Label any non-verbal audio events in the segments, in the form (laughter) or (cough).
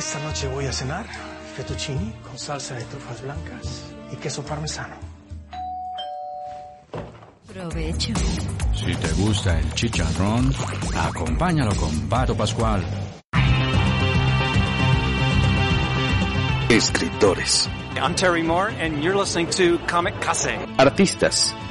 Esta noche voy a cenar fettuccini con salsa de trufas blancas y queso parmesano. Provecho. Si te gusta el chicharrón, acompáñalo con Pato Pascual. Escritores. I'm Terry Moore, and you're listening to Comic Case. Artistas.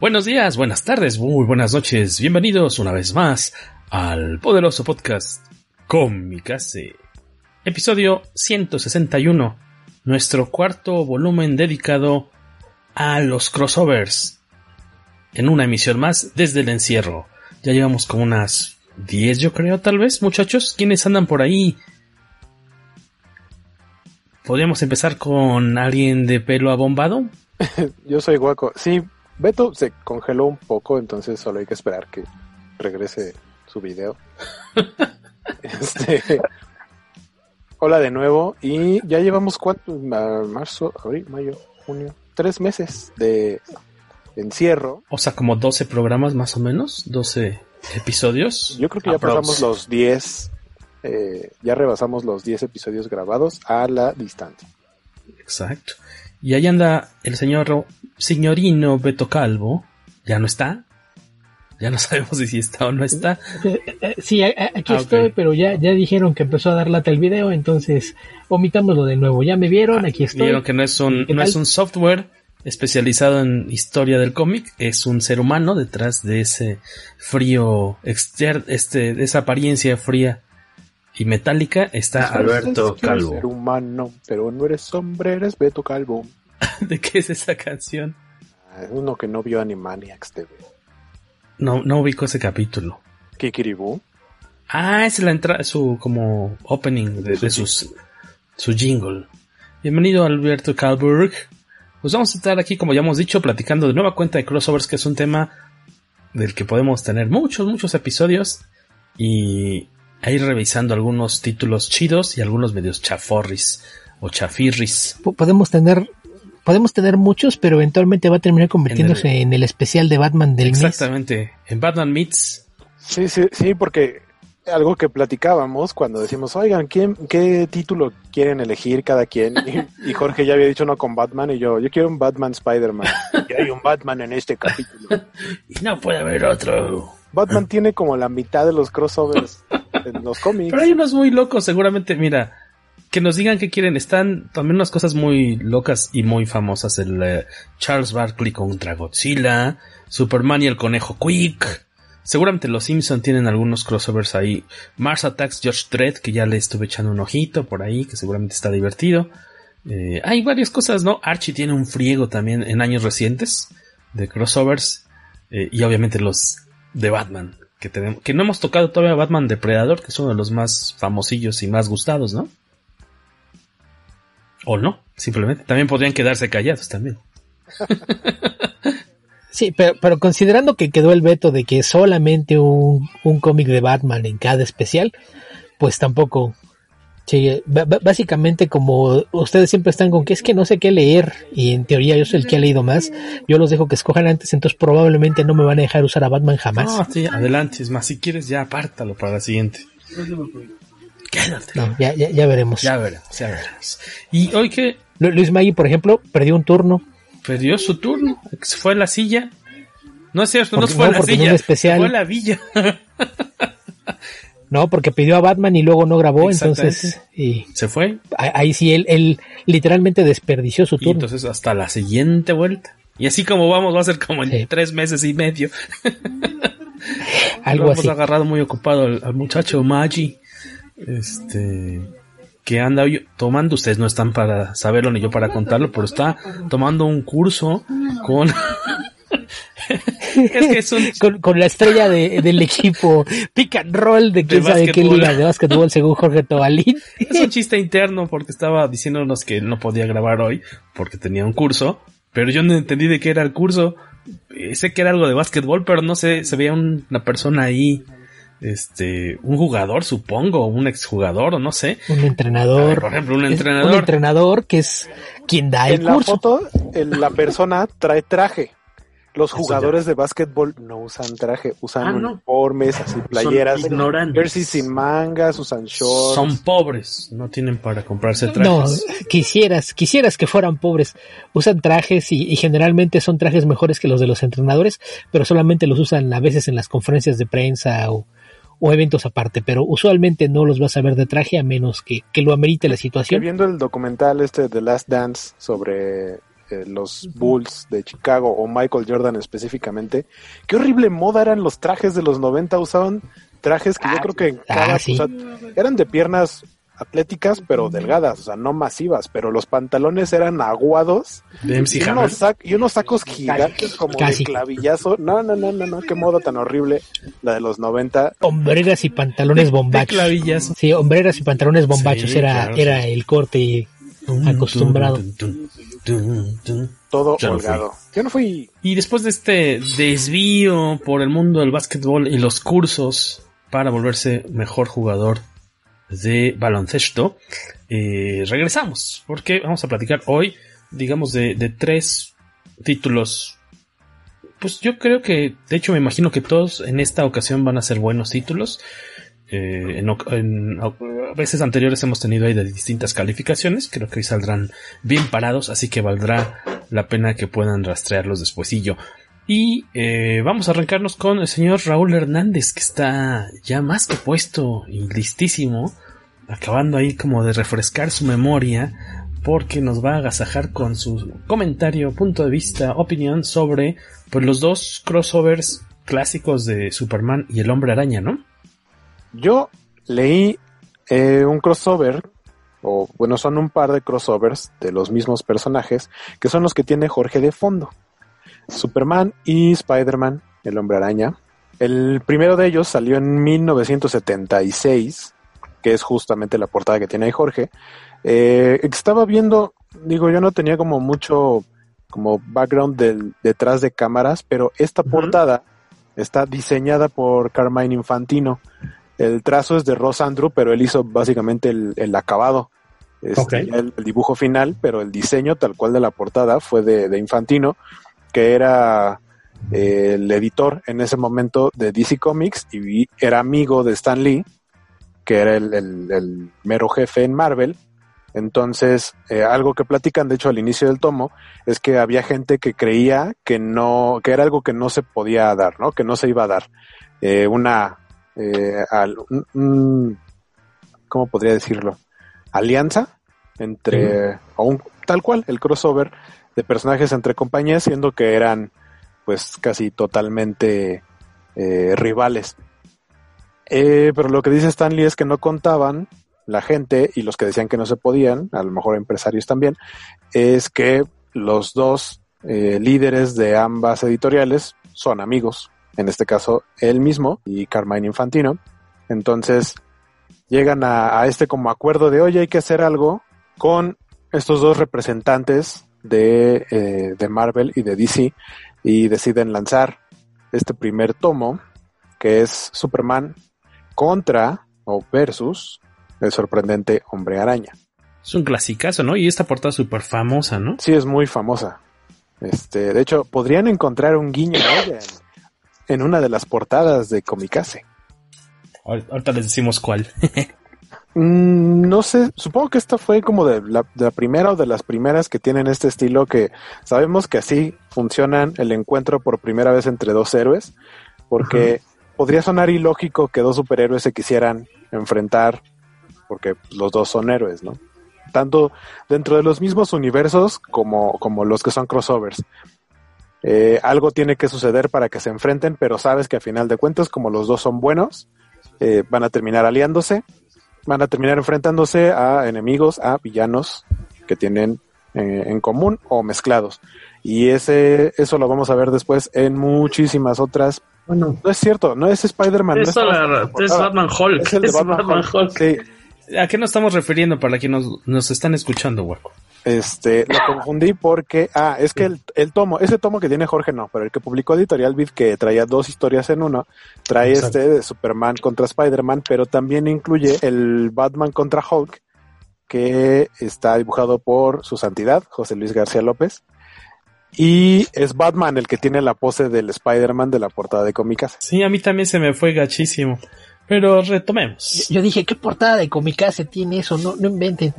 Buenos días, buenas tardes, muy buenas noches. Bienvenidos una vez más al poderoso podcast Comicase. Episodio 161. Nuestro cuarto volumen dedicado a los crossovers. En una emisión más desde el encierro. Ya llevamos como unas 10 yo creo tal vez, muchachos. ¿Quiénes andan por ahí? ¿Podríamos empezar con alguien de pelo abombado? (laughs) yo soy Guaco. Sí, Beto se congeló un poco, entonces solo hay que esperar que regrese su video. (laughs) este, hola de nuevo y ya llevamos cuánto, marzo, abril, mayo, junio, tres meses de encierro. O sea, como 12 programas más o menos, 12 episodios. Yo creo que ya pasamos los 10, eh, ya rebasamos los 10 episodios grabados a la distancia. Exacto. Y ahí anda el señor señorino Beto Calvo. ¿Ya no está? Ya no (laughs) sabemos si está o no está. Sí, aquí estoy, pero ya, ya dijeron que empezó a dar lata el video, entonces omitámoslo de nuevo. Ya me vieron, aquí estoy. Vieron que no es un, no es un software especializado en historia del cómic, es un ser humano detrás de ese frío exter este, de esa apariencia fría y metálica está Alberto Calvo. Ser humano, pero no eres hombre, eres Beto Calvo. (laughs) ¿De qué es esa canción? Uno que no vio Animaniacs TV. No, no ubico ese capítulo. Kikiribu. Ah, es la entrada, su como opening de, de sus, su jingle. Bienvenido Alberto Calburg. Pues vamos a estar aquí, como ya hemos dicho, platicando de nueva cuenta de crossovers, que es un tema del que podemos tener muchos, muchos episodios. Y a ir revisando algunos títulos chidos y algunos medios chaforris o chafirris. Podemos tener podemos tener muchos, pero eventualmente va a terminar convirtiéndose en el, en el especial de Batman del Exactamente, mes. en Batman Meets. Sí, sí, sí, porque algo que platicábamos cuando decimos, oigan, ¿quién, ¿qué título quieren elegir cada quien? Y, (laughs) y, Jorge ya había dicho no con Batman y yo, yo quiero un Batman Spider-Man. Y hay un Batman en este capítulo. (laughs) y no puede haber otro. Batman tiene como la mitad de los crossovers en los cómics. Pero hay unos muy locos, seguramente, mira, que nos digan qué quieren. Están también unas cosas muy locas y muy famosas. El uh, Charles Barkley contra Godzilla, Superman y el conejo Quick. Seguramente los Simpson tienen algunos crossovers ahí. Mars Attacks George Dredd, que ya le estuve echando un ojito por ahí, que seguramente está divertido. Eh, hay varias cosas, ¿no? Archie tiene un friego también en años recientes de crossovers. Eh, y obviamente los de Batman. Que, tenemos, que no hemos tocado todavía Batman Depredador, que es uno de los más famosillos y más gustados, ¿no? O no, simplemente. También podrían quedarse callados también. (laughs) Sí, pero, pero considerando que quedó el veto de que solamente un, un cómic de Batman en cada especial, pues tampoco. Sí, básicamente como ustedes siempre están con que es que no sé qué leer y en teoría yo soy el que ha leído más, yo los dejo que escojan antes, entonces probablemente no me van a dejar usar a Batman jamás. No, sí, adelante, es más, si quieres ya apártalo para la siguiente. Quédate. No, ya, ya, ya veremos. Ya veremos, ya veremos. Y hoy que... Luis Magui, por ejemplo, perdió un turno. Perdió su turno, se fue a la silla. No es cierto, no fue no, la silla, especial... fue la villa. (laughs) no, porque pidió a Batman y luego no grabó, entonces... Y ¿Se fue? Ahí sí, él, él literalmente desperdició su turno. Y entonces hasta la siguiente vuelta. Y así como vamos, va a ser como en tres meses y medio. Algo Lo hemos agarrado muy ocupado al, muchacho Maggi. Este. Que anda tomando, ustedes no están para saberlo ni yo para contarlo, pero está tomando un curso con. (laughs) es que es un... con, la estrella de, del equipo pick and roll de quién sabe qué liga de básquetbol según Jorge Tobalín. es un chiste interno porque estaba diciéndonos que no podía grabar hoy porque tenía un curso pero yo no entendí de qué era el curso. Eh, sé que era algo de básquetbol, pero no sé, se veía una persona ahí, este, un jugador, supongo, un exjugador, o no sé. Un entrenador. por ejemplo, un entrenador. Un entrenador que es quien da el en curso. la foto, la persona trae traje. Los jugadores de básquetbol no usan traje, usan ah, uniformes, así playeras, jerseys sin mangas, usan shorts. Son pobres, no tienen para comprarse trajes. No, quisieras, quisieras que fueran pobres. Usan trajes y, generalmente son trajes mejores que los de los entrenadores, pero solamente los usan a veces en las conferencias de prensa o, eventos aparte, pero usualmente no los vas a ver de traje a menos que, que lo amerite la situación. viendo el documental este de Last Dance sobre eh, los Bulls de Chicago o Michael Jordan específicamente, qué horrible moda eran los trajes de los 90, usaban trajes que yo ah, creo que cada, ah, eran de piernas atléticas pero delgadas, o sea, no masivas, pero los pantalones eran aguados y, unos sacos gigantes como de clavillazo. No, no, no, no, no, qué moda tan horrible la de los 90. Hombreras y pantalones bombachos. Sí, hombreras y pantalones bombachos era, era el corte acostumbrado. Todo holgado. Yo no fui. Y después de este desvío por el mundo del básquetbol y los cursos para volverse mejor jugador de baloncesto, eh, regresamos. Porque vamos a platicar hoy, digamos, de, de tres títulos pues yo creo que, de hecho me imagino que todos en esta ocasión van a ser buenos títulos. Eh, en, veces anteriores hemos tenido ahí de distintas calificaciones, creo que hoy saldrán bien parados, así que valdrá la pena que puedan rastrearlos despuesillo. Y eh, vamos a arrancarnos con el señor Raúl Hernández, que está ya más que puesto y listísimo, acabando ahí como de refrescar su memoria, porque nos va a agasajar con su comentario, punto de vista, opinión sobre pues, los dos crossovers clásicos de Superman y el Hombre Araña, ¿no? Yo leí eh, un crossover, o bueno, son un par de crossovers de los mismos personajes, que son los que tiene Jorge de fondo. Superman y Spider-Man, el hombre araña. El primero de ellos salió en 1976, que es justamente la portada que tiene ahí Jorge. Eh, estaba viendo, digo, yo no tenía como mucho como background del, detrás de cámaras, pero esta portada está diseñada por Carmine Infantino. El trazo es de Ross Andrew, pero él hizo básicamente el, acabado. Este, el, dibujo final, pero el diseño tal cual de la portada fue de, Infantino, que era eh, el editor en ese momento de DC Comics y era amigo de Stan Lee, que era el, mero jefe en Marvel. Entonces, eh, algo que platican, de hecho, al inicio del tomo, es que había gente que creía que no, que era algo que no se podía dar, ¿no? Que no se iba a dar. Eh, una, eh, al, ¿cómo podría decirlo? Alianza entre, o un, tal cual, el crossover de personajes entre compañías, siendo que eran pues casi totalmente eh, rivales. Eh, pero lo que dice Stanley es que no contaban la gente y los que decían que no se podían, a lo mejor empresarios también, es que los dos líderes de ambas editoriales son amigos en este caso él mismo y Carmine Infantino. Entonces llegan a, este como acuerdo de, oye, hay que hacer algo con estos dos representantes de, eh, de Marvel y de DC y deciden lanzar este primer tomo que es Superman contra o versus el sorprendente Hombre Araña. Es un clasicazo, ¿no? Y esta portada súper famosa, ¿no? Sí, es muy famosa. Este, de hecho, podrían encontrar un guiño ¿no? En una de las portadas de Comicase. Ahorita les decimos cuál. (laughs) Mm, no sé, supongo que esta fue como de la, de la, primera o de las primeras que tienen este estilo que sabemos que así funcionan el encuentro por primera vez entre dos héroes, porque podría sonar ilógico que dos superhéroes se quisieran enfrentar porque los dos son héroes, ¿no? Tanto dentro de los mismos universos como, como los que son crossovers. Eh, algo tiene que suceder para que se enfrenten, pero sabes que a final de cuentas, como los dos son buenos, eh, van a terminar aliándose van a terminar enfrentándose a enemigos, a villanos que tienen eh, en común o mezclados. Y ese, eso lo vamos a ver después en muchísimas otras. Bueno, no es cierto, no es Spider-Man. Es, Batman Hulk. Es el de Batman, Hulk. ¿A qué nos estamos refiriendo para quienes nos, nos están escuchando, Hueco? Este, lo confundí porque, ah, es que el, el, tomo, ese tomo que tiene Jorge no, pero el que publicó Editorial Beat que traía dos historias en uno, trae este de Superman contra Spider-Man, pero también incluye el Batman contra Hulk, que está dibujado por su santidad, José Luis García López. Y es Batman el que tiene la pose del Spider-Man de la portada de cómicas. Sí, a mí también se me fue gachísimo. Pero retomemos. Yo dije, ¿qué portada de Comicase tiene eso? No, no inventen.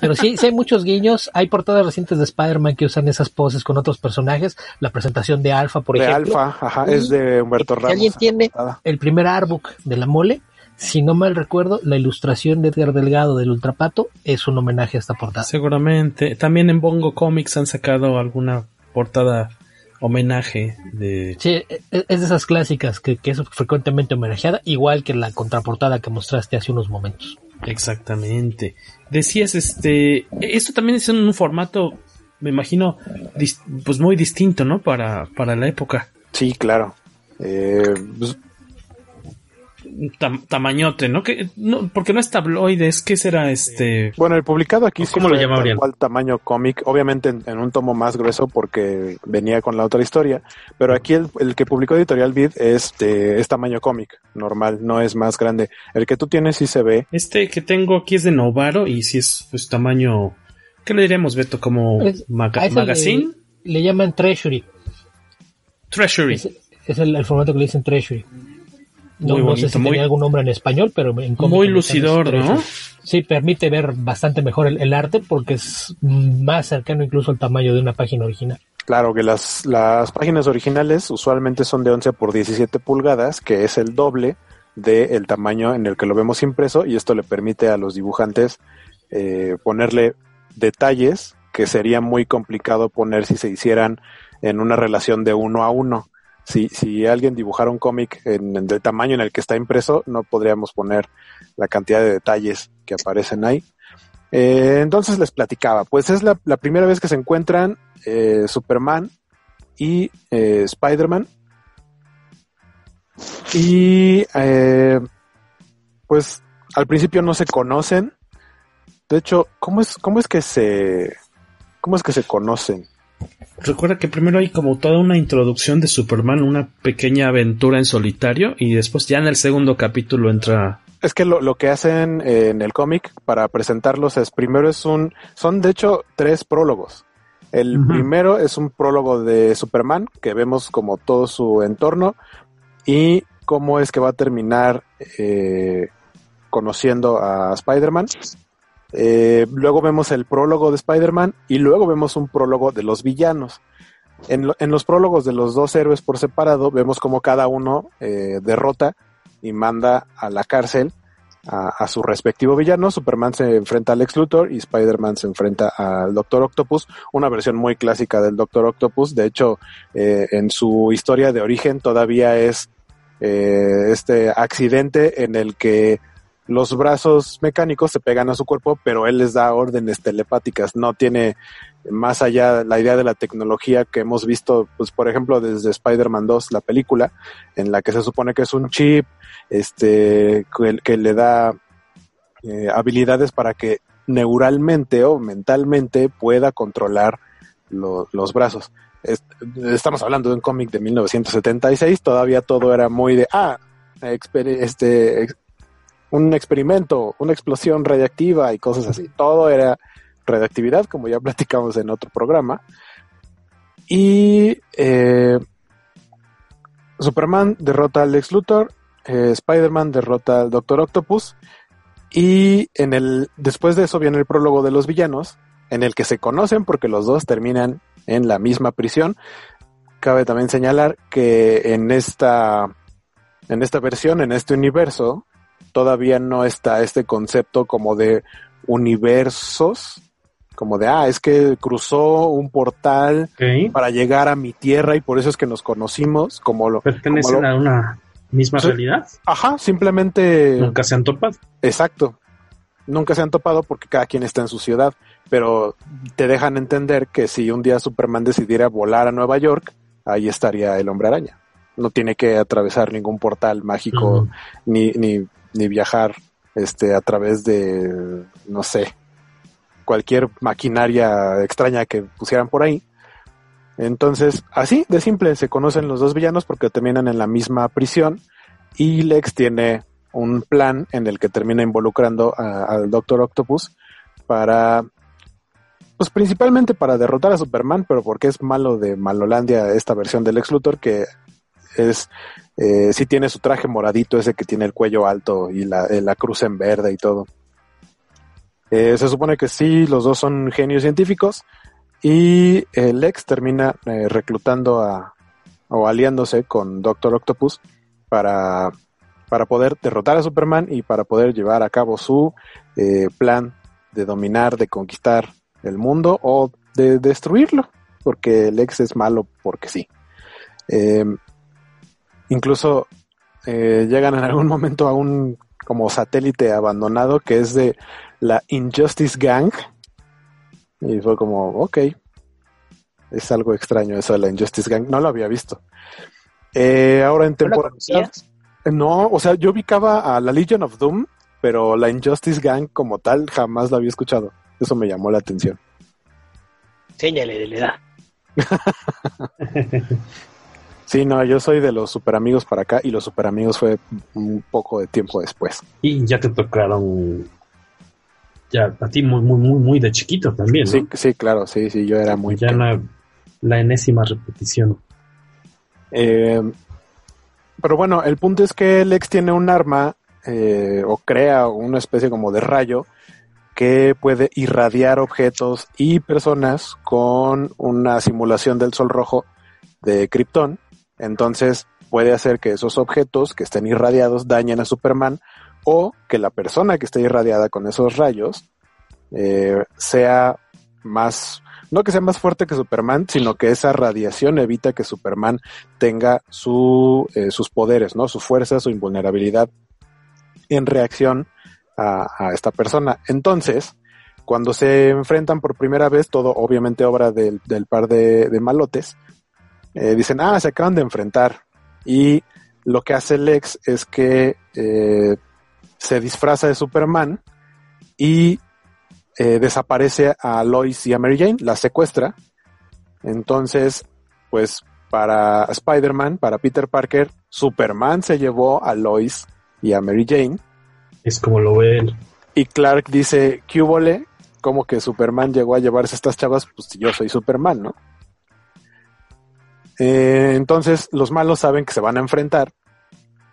Pero sí, sí hay muchos guiños. Hay portadas recientes de Spider-Man que usan esas poses con otros personajes. La presentación de Alpha, por ejemplo. De Alpha, ajá, es de Humberto Ramos. alguien tiene el primer artbook de la mole, si no mal recuerdo, la ilustración de Edgar Delgado del Ultrapato es un homenaje a esta portada. Seguramente. También en Bongo Comics han sacado alguna portada homenaje de... Sí, e, es de esas clásicas que, que, es frecuentemente homenajeada, igual que la contraportada que mostraste hace unos momentos. Exactamente. Decías, este, esto también es en un formato, me imagino, pues muy distinto, ¿no? Para, para la época. Sí, claro. Eh, pues tamañote, ¿no? Que, no, porque no es tabloide, es que será este. Bueno, el publicado aquí ¿Cómo lo? Igual tamaño cómic, obviamente en, un tomo más grueso porque venía con la otra historia, pero aquí el, que publicó Editorial Vid es, es tamaño cómic, normal, no es más grande. El que tú tienes sí se ve. Este que tengo aquí es de Novaro y si es pues tamaño, ¿qué le diremos, Beto? Como magazine. Le, llaman Treasury. Treasury. Es, el, formato que le dicen Treasury. No, sé si muy, algún nombre en español, pero en Muy lucidor, ¿no? Sí, permite ver bastante mejor el, arte porque es más cercano incluso al tamaño de una página original. Claro que las, las páginas originales usualmente son de 11 por 17 pulgadas, que es el doble del tamaño en el que lo vemos impreso y esto le permite a los dibujantes eh, ponerle detalles que sería muy complicado poner si se hicieran en una relación de uno a uno si, si alguien dibujara un cómic en, el tamaño en el que está impreso, no podríamos poner la cantidad de detalles que aparecen ahí. Eh, entonces les platicaba, pues es la, primera vez que se encuentran eh, Superman y eh, Spider-Man. Y pues al principio no se conocen. De hecho, ¿cómo es, cómo es que se, cómo es que se conocen? Recuerda que primero hay como toda una introducción de Superman, una pequeña aventura en solitario y después ya en el segundo capítulo entra... Es que lo, que hacen en el cómic para presentarlos es primero es un... Son de hecho tres prólogos. El primero es un prólogo de Superman que vemos como todo su entorno y cómo es que va a terminar eh, conociendo a Spider-Man. Eh, luego vemos el prólogo de Spider-Man y luego vemos un prólogo de los villanos. En, los prólogos de los dos héroes por separado vemos como cada uno eh, derrota y manda a la cárcel a, su respectivo villano. Superman se enfrenta al Lex Luthor y Spider-Man se enfrenta al Doctor Octopus, una versión muy clásica del Doctor Octopus. De hecho, eh, en su historia de origen todavía es este accidente en el que los brazos mecánicos se pegan a su cuerpo, pero él les da órdenes telepáticas, no tiene más allá la idea de la tecnología que hemos visto, pues por ejemplo desde Spider-Man 2, la película, en la que se supone que es un chip, este, que, le da eh, habilidades para que neuralmente o mentalmente pueda controlar los brazos. estamos hablando de un cómic de 1976, todavía todo era muy de, ah, este, un experimento, una explosión radiactiva y cosas así. Todo era radiactividad, como ya platicamos en otro programa. Y eh, Superman derrota al Lex Luthor, eh, Spider-Man derrota al Doctor Octopus Y en el, después de eso viene el prólogo de los villanos, en el que se conocen porque los dos terminan en la misma prisión. Cabe también señalar que en esta, en esta versión, en este universo, todavía no está este concepto como de universos, como de, ah, es que cruzó un portal para llegar a mi tierra y por eso es que nos conocimos, como lo... ¿Pertenecen a una misma realidad? Ajá, simplemente... Nunca se han topado. Exacto. Nunca se han topado porque cada quien está en su ciudad, pero te dejan entender que si un día Superman decidiera volar a Nueva York, ahí estaría el hombre araña. No tiene que atravesar ningún portal mágico ni, ni, ni viajar este, a través de, no sé, cualquier maquinaria extraña que pusieran por ahí. Entonces, así de simple, se conocen los dos villanos porque terminan en la misma prisión y Lex tiene un plan en el que termina involucrando al Doctor Octopus para, pues principalmente para derrotar a Superman, pero porque es malo de Malolandia esta versión del Lex Luthor que es, eh, sí tiene su traje moradito, ese que tiene el cuello alto y la, eh, cruz en verde y todo. Eh, se supone que sí, los dos son genios científicos y Lex termina eh, reclutando a, o aliándose con Doctor Octopus para, para poder derrotar a Superman y para poder llevar a cabo su eh, plan de dominar, de conquistar el mundo o de destruirlo, porque Lex es malo porque sí. Incluso llegan en algún momento a un como satélite abandonado que es de la Injustice Gang. Y fue como, ok, es algo extraño eso de la Injustice Gang, no lo había visto. Eh, ahora en temporada... No, o sea, yo ubicaba a la Legion of Doom, pero la Injustice Gang como tal jamás la había escuchado. Eso me llamó la atención. Séñale de la edad. (laughs) Sí, no, yo soy de los super amigos para acá y los super amigos fue un poco de tiempo después. Y ya te tocaron ya a ti muy, muy, muy, muy de chiquito también, ¿no? Sí, sí, claro, sí, sí, yo era muy... Ya la, enésima repetición. Eh, pero bueno, el punto es que Lex tiene un arma eh, o crea una especie como de rayo que puede irradiar objetos y personas con una simulación del sol rojo de Krypton entonces puede hacer que esos objetos que estén irradiados dañen a Superman o que la persona que esté irradiada con esos rayos eh, sea más, no que sea más fuerte que Superman, sino que esa radiación evita que Superman tenga su, eh, sus poderes, ¿no? Su fuerza, su invulnerabilidad en reacción a, esta persona. Entonces, cuando se enfrentan por primera vez, todo obviamente obra del, par de malotes, eh, dicen, ah, se acaban de enfrentar. Y lo que hace Lex es que eh, se disfraza de Superman y eh, desaparece a Lois y a Mary Jane, la secuestra. Entonces, pues para Spider-Man, para Peter Parker, Superman se llevó a Lois y a Mary Jane. Es como lo ve él. Y Clark dice, ¿qué hubo Como que Superman llegó a llevarse a estas chavas, pues yo soy Superman, ¿no? Eh, entonces los malos saben que se van a enfrentar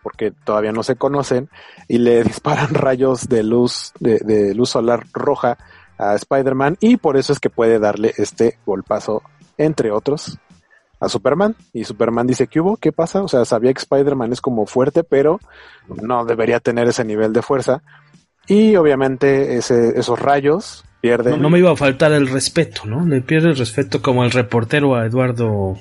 porque todavía no se conocen y le (laughs) disparan rayos de luz de, luz solar roja a Spider-Man y por eso es que puede darle este golpazo entre otros a Superman y Superman dice que hubo, ¿qué pasa? O sea, sabía que Spider-Man es como fuerte, pero no debería tener ese nivel de fuerza y obviamente esos rayos pierden. No, no, me iba a faltar el respeto, ¿no? Le pierde el respeto como el reportero a Eduardo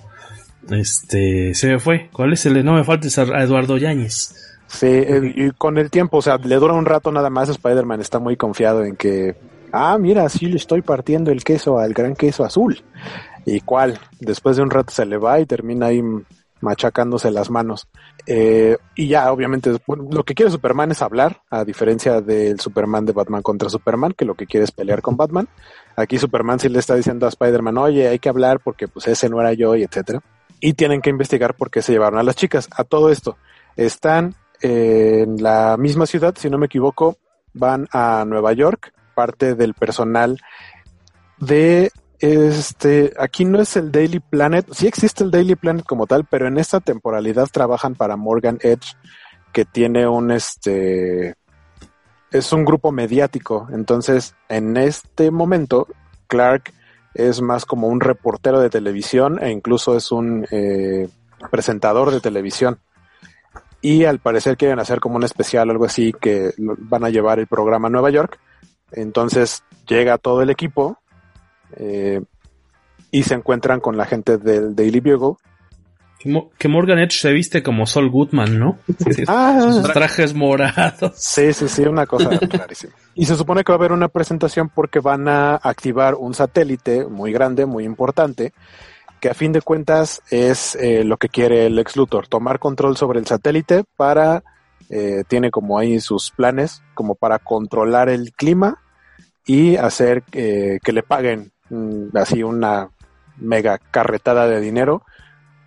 este, se me fue. ¿Cuál es el? No me faltes a Eduardo Yáñez. Sí, y con el tiempo, o sea, le dura un rato nada más. Spider-Man está muy confiado en que, ah, mira, sí le estoy partiendo el queso al gran queso azul. ¿Y cuál? Después de un rato se le va y termina ahí machacándose las manos. Eh, y ya, obviamente, lo que quiere Superman es hablar, a diferencia del Superman de Batman contra Superman, que lo que quiere es pelear con Batman. Aquí Superman sí le está diciendo a Spider-Man, oye, hay que hablar porque pues ese no era yo y etcétera y tienen que investigar por qué se llevaron a las chicas. A todo esto, están en la misma ciudad, si no me equivoco, van a Nueva York, parte del personal de este, aquí no es el Daily Planet, sí existe el Daily Planet como tal, pero en esta temporalidad trabajan para Morgan Edge, que tiene un este es un grupo mediático. Entonces, en este momento, Clark es más como un reportero de televisión e incluso es un eh, presentador de televisión. Y al parecer quieren hacer como un especial, algo así, que van a llevar el programa a Nueva York. Entonces llega todo el equipo eh, y se encuentran con la gente del Daily Bugle que Morgan Edge se viste como Sol Goodman, ¿no? (laughs) Ah, sus trajes morados. Sí, sí, sí, una cosa (laughs) clarísima. Y se supone que va a haber una presentación porque van a activar un satélite muy grande, muy importante, que a fin de cuentas es eh, lo que quiere el ex Luthor, tomar control sobre el satélite para, eh, tiene como ahí sus planes, como para controlar el clima y hacer eh, que le paguen mm, así una mega carretada de dinero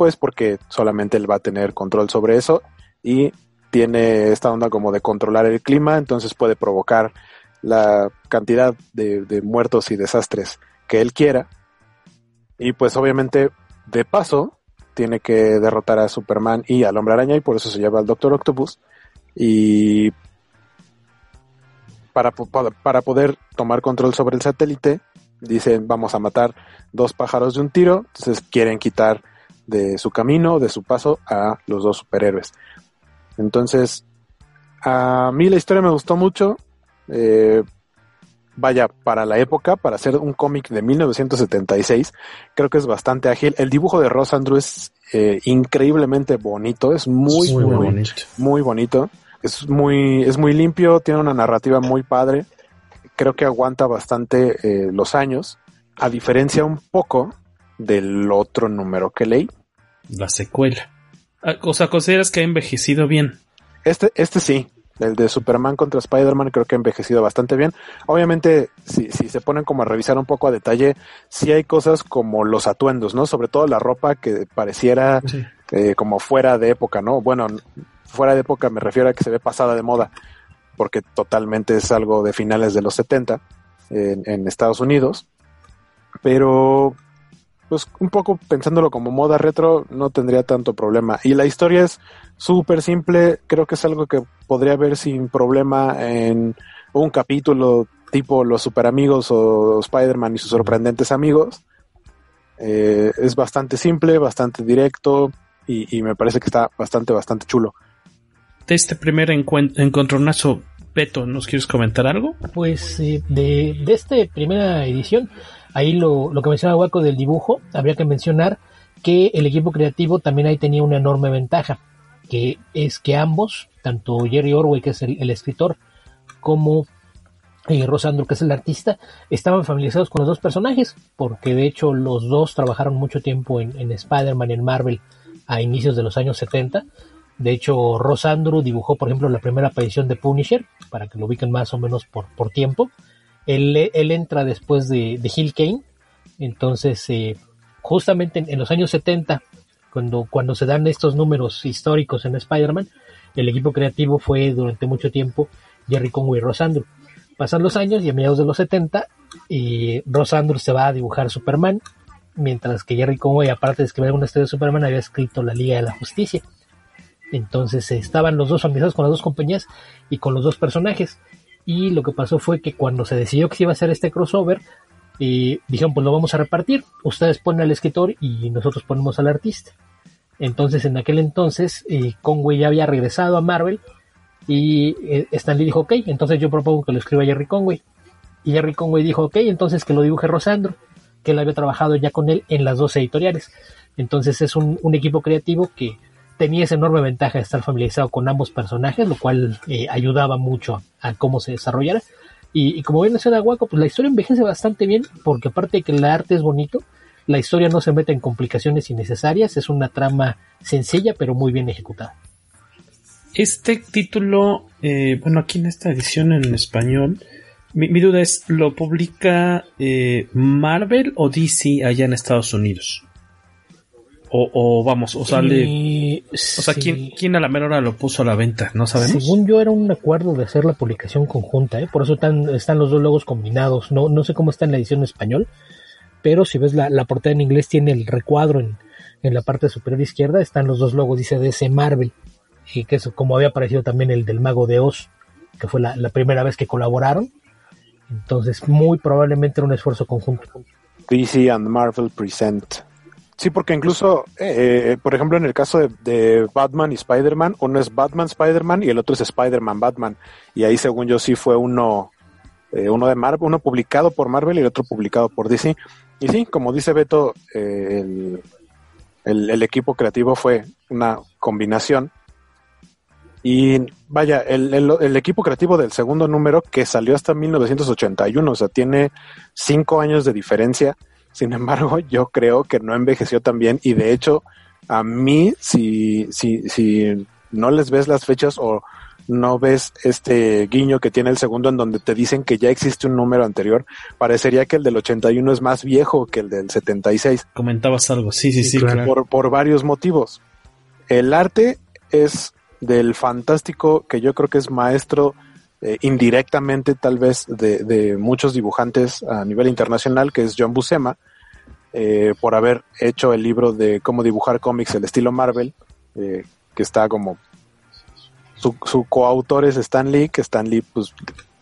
pues porque solamente él va a tener control sobre eso y tiene esta onda como de controlar el clima, entonces puede provocar la cantidad de, muertos y desastres que él quiera. Y pues obviamente, de paso, tiene que derrotar a Superman y al hombre araña y por eso se lleva al Doctor Octopus. Y para, para poder tomar control sobre el satélite, dicen vamos a matar dos pájaros de un tiro, entonces quieren quitar de su camino, de su paso a los dos superhéroes. Entonces, a mí la historia me gustó mucho. Eh, vaya, para la época, para hacer un cómic de 1976, creo que es bastante ágil. El dibujo de Ross Andrew es eh, increíblemente bonito, es muy, muy, bonito. muy bonito. Es muy, es muy limpio, tiene una narrativa muy padre. Creo que aguanta bastante eh, los años, a diferencia un poco del otro número que leí. La secuela. Ah, o sea, ¿consideras que ha envejecido bien? Este, este sí. El de Superman contra Spider-Man creo que ha envejecido bastante bien. Obviamente, si, si se ponen como a revisar un poco a detalle, sí hay cosas como los atuendos, ¿no? Sobre todo la ropa que pareciera eh, como fuera de época, ¿no? Bueno, fuera de época me refiero a que se ve pasada de moda, porque totalmente es algo de finales de los 70 en, en Estados Unidos. Pero pues un poco pensándolo como moda retro, no tendría tanto problema. Y la historia es súper simple, creo que es algo que podría ver sin problema en un capítulo tipo Los Super Amigos o Spider-Man y sus sorprendentes amigos. Eh, es bastante simple, bastante directo y, me parece que está bastante, bastante chulo. De este primer encontronazo, Beto, ¿nos quieres comentar algo? Pues eh, de, de esta primera edición, Ahí lo, lo que mencionaba Waco del dibujo, habría que mencionar que el equipo creativo también ahí tenía una enorme ventaja, que es que ambos, tanto Jerry Orwell, que es el, escritor, como eh, Rosandro, que es el artista, estaban familiarizados con los dos personajes, porque de hecho los dos trabajaron mucho tiempo en, Spider-Man en Marvel a inicios de los años 70. De hecho, Rosandro dibujó, por ejemplo, la primera aparición de Punisher, para que lo ubiquen más o menos por, por tiempo. Él, entra después de, Hill Kane. Entonces, eh, justamente en, los años 70, cuando, se dan estos números históricos en Spider-Man, el equipo creativo fue durante mucho tiempo Jerry Conway y Ross. Pasan los años y a mediados de los 70, eh, Ross se va a dibujar Superman, mientras que Jerry Conway, aparte de escribir una historia de Superman, había escrito la Liga de la Justicia. Entonces eh, estaban los dos familiarizados con las dos compañías y con los dos personajes. Y lo que pasó fue que cuando se decidió que se iba a hacer este crossover, eh, dijeron pues lo vamos a repartir, ustedes ponen al escritor y nosotros ponemos al artista. Entonces en aquel entonces eh, Conway ya había regresado a Marvel y eh, Stanley dijo ok, entonces yo propongo que lo escriba Jerry Conway. Y Jerry Conway dijo ok, entonces que lo dibuje Rosandro, que él había trabajado ya con él en las dos editoriales. Entonces es un equipo creativo que tenía esa enorme ventaja de estar familiarizado con ambos personajes, lo cual eh, ayudaba mucho a, cómo se desarrollara. Y, como bien decía Guaco, pues la historia envejece bastante bien, porque aparte de que el arte es bonito, la historia no se mete en complicaciones innecesarias, es una trama sencilla pero muy bien ejecutada. Este título, eh, bueno, aquí en esta edición en español, mi, duda es, ¿lo publica eh, Marvel o DC allá en Estados Unidos? O, vamos, o sale. o sea, ¿quién, a la menor hora lo puso a la venta? No sabemos. Según yo, era un acuerdo de hacer la publicación conjunta, ¿eh? por eso están, están los dos logos combinados. No, no sé cómo está en la edición en español, pero si ves la, la portada en inglés, tiene el recuadro en, en la parte superior izquierda. Están los dos logos, dice DC Marvel, y que es como había aparecido también el del Mago de Oz que fue la, la primera vez que colaboraron. Entonces, muy probablemente era un esfuerzo conjunto. DC and Marvel Present. Sí, porque incluso, eh, por ejemplo, en el caso de, Batman y Spider-Man, uno es Batman Spider-Man y el otro es Spider-Man Batman. Y ahí, según yo, sí fue uno, eh, uno de Marvel, uno publicado por Marvel y el otro publicado por DC. Y sí, como dice Beto, eh, el, el, el, equipo creativo fue una combinación. Y vaya, el, el, equipo creativo del segundo número que salió hasta 1981, o sea, tiene cinco años de diferencia. Sin embargo, (laughs) yo creo que no envejeció tan bien y de hecho, a mí, si, si, si no les ves las fechas o no ves este guiño que tiene el segundo en donde te dicen que ya existe un número anterior, parecería que el del 81 es más viejo que el del 76. Comentabas algo, sí, sí, sí. Claro. Por, por varios motivos. El arte es del fantástico que yo creo que es maestro eh, indirectamente tal vez de, muchos dibujantes a nivel internacional, que es John Buscema, eh, por haber hecho el libro de cómo dibujar cómics el estilo Marvel, eh, que está como su, su, coautor es Stan Lee, que Stan Lee pues,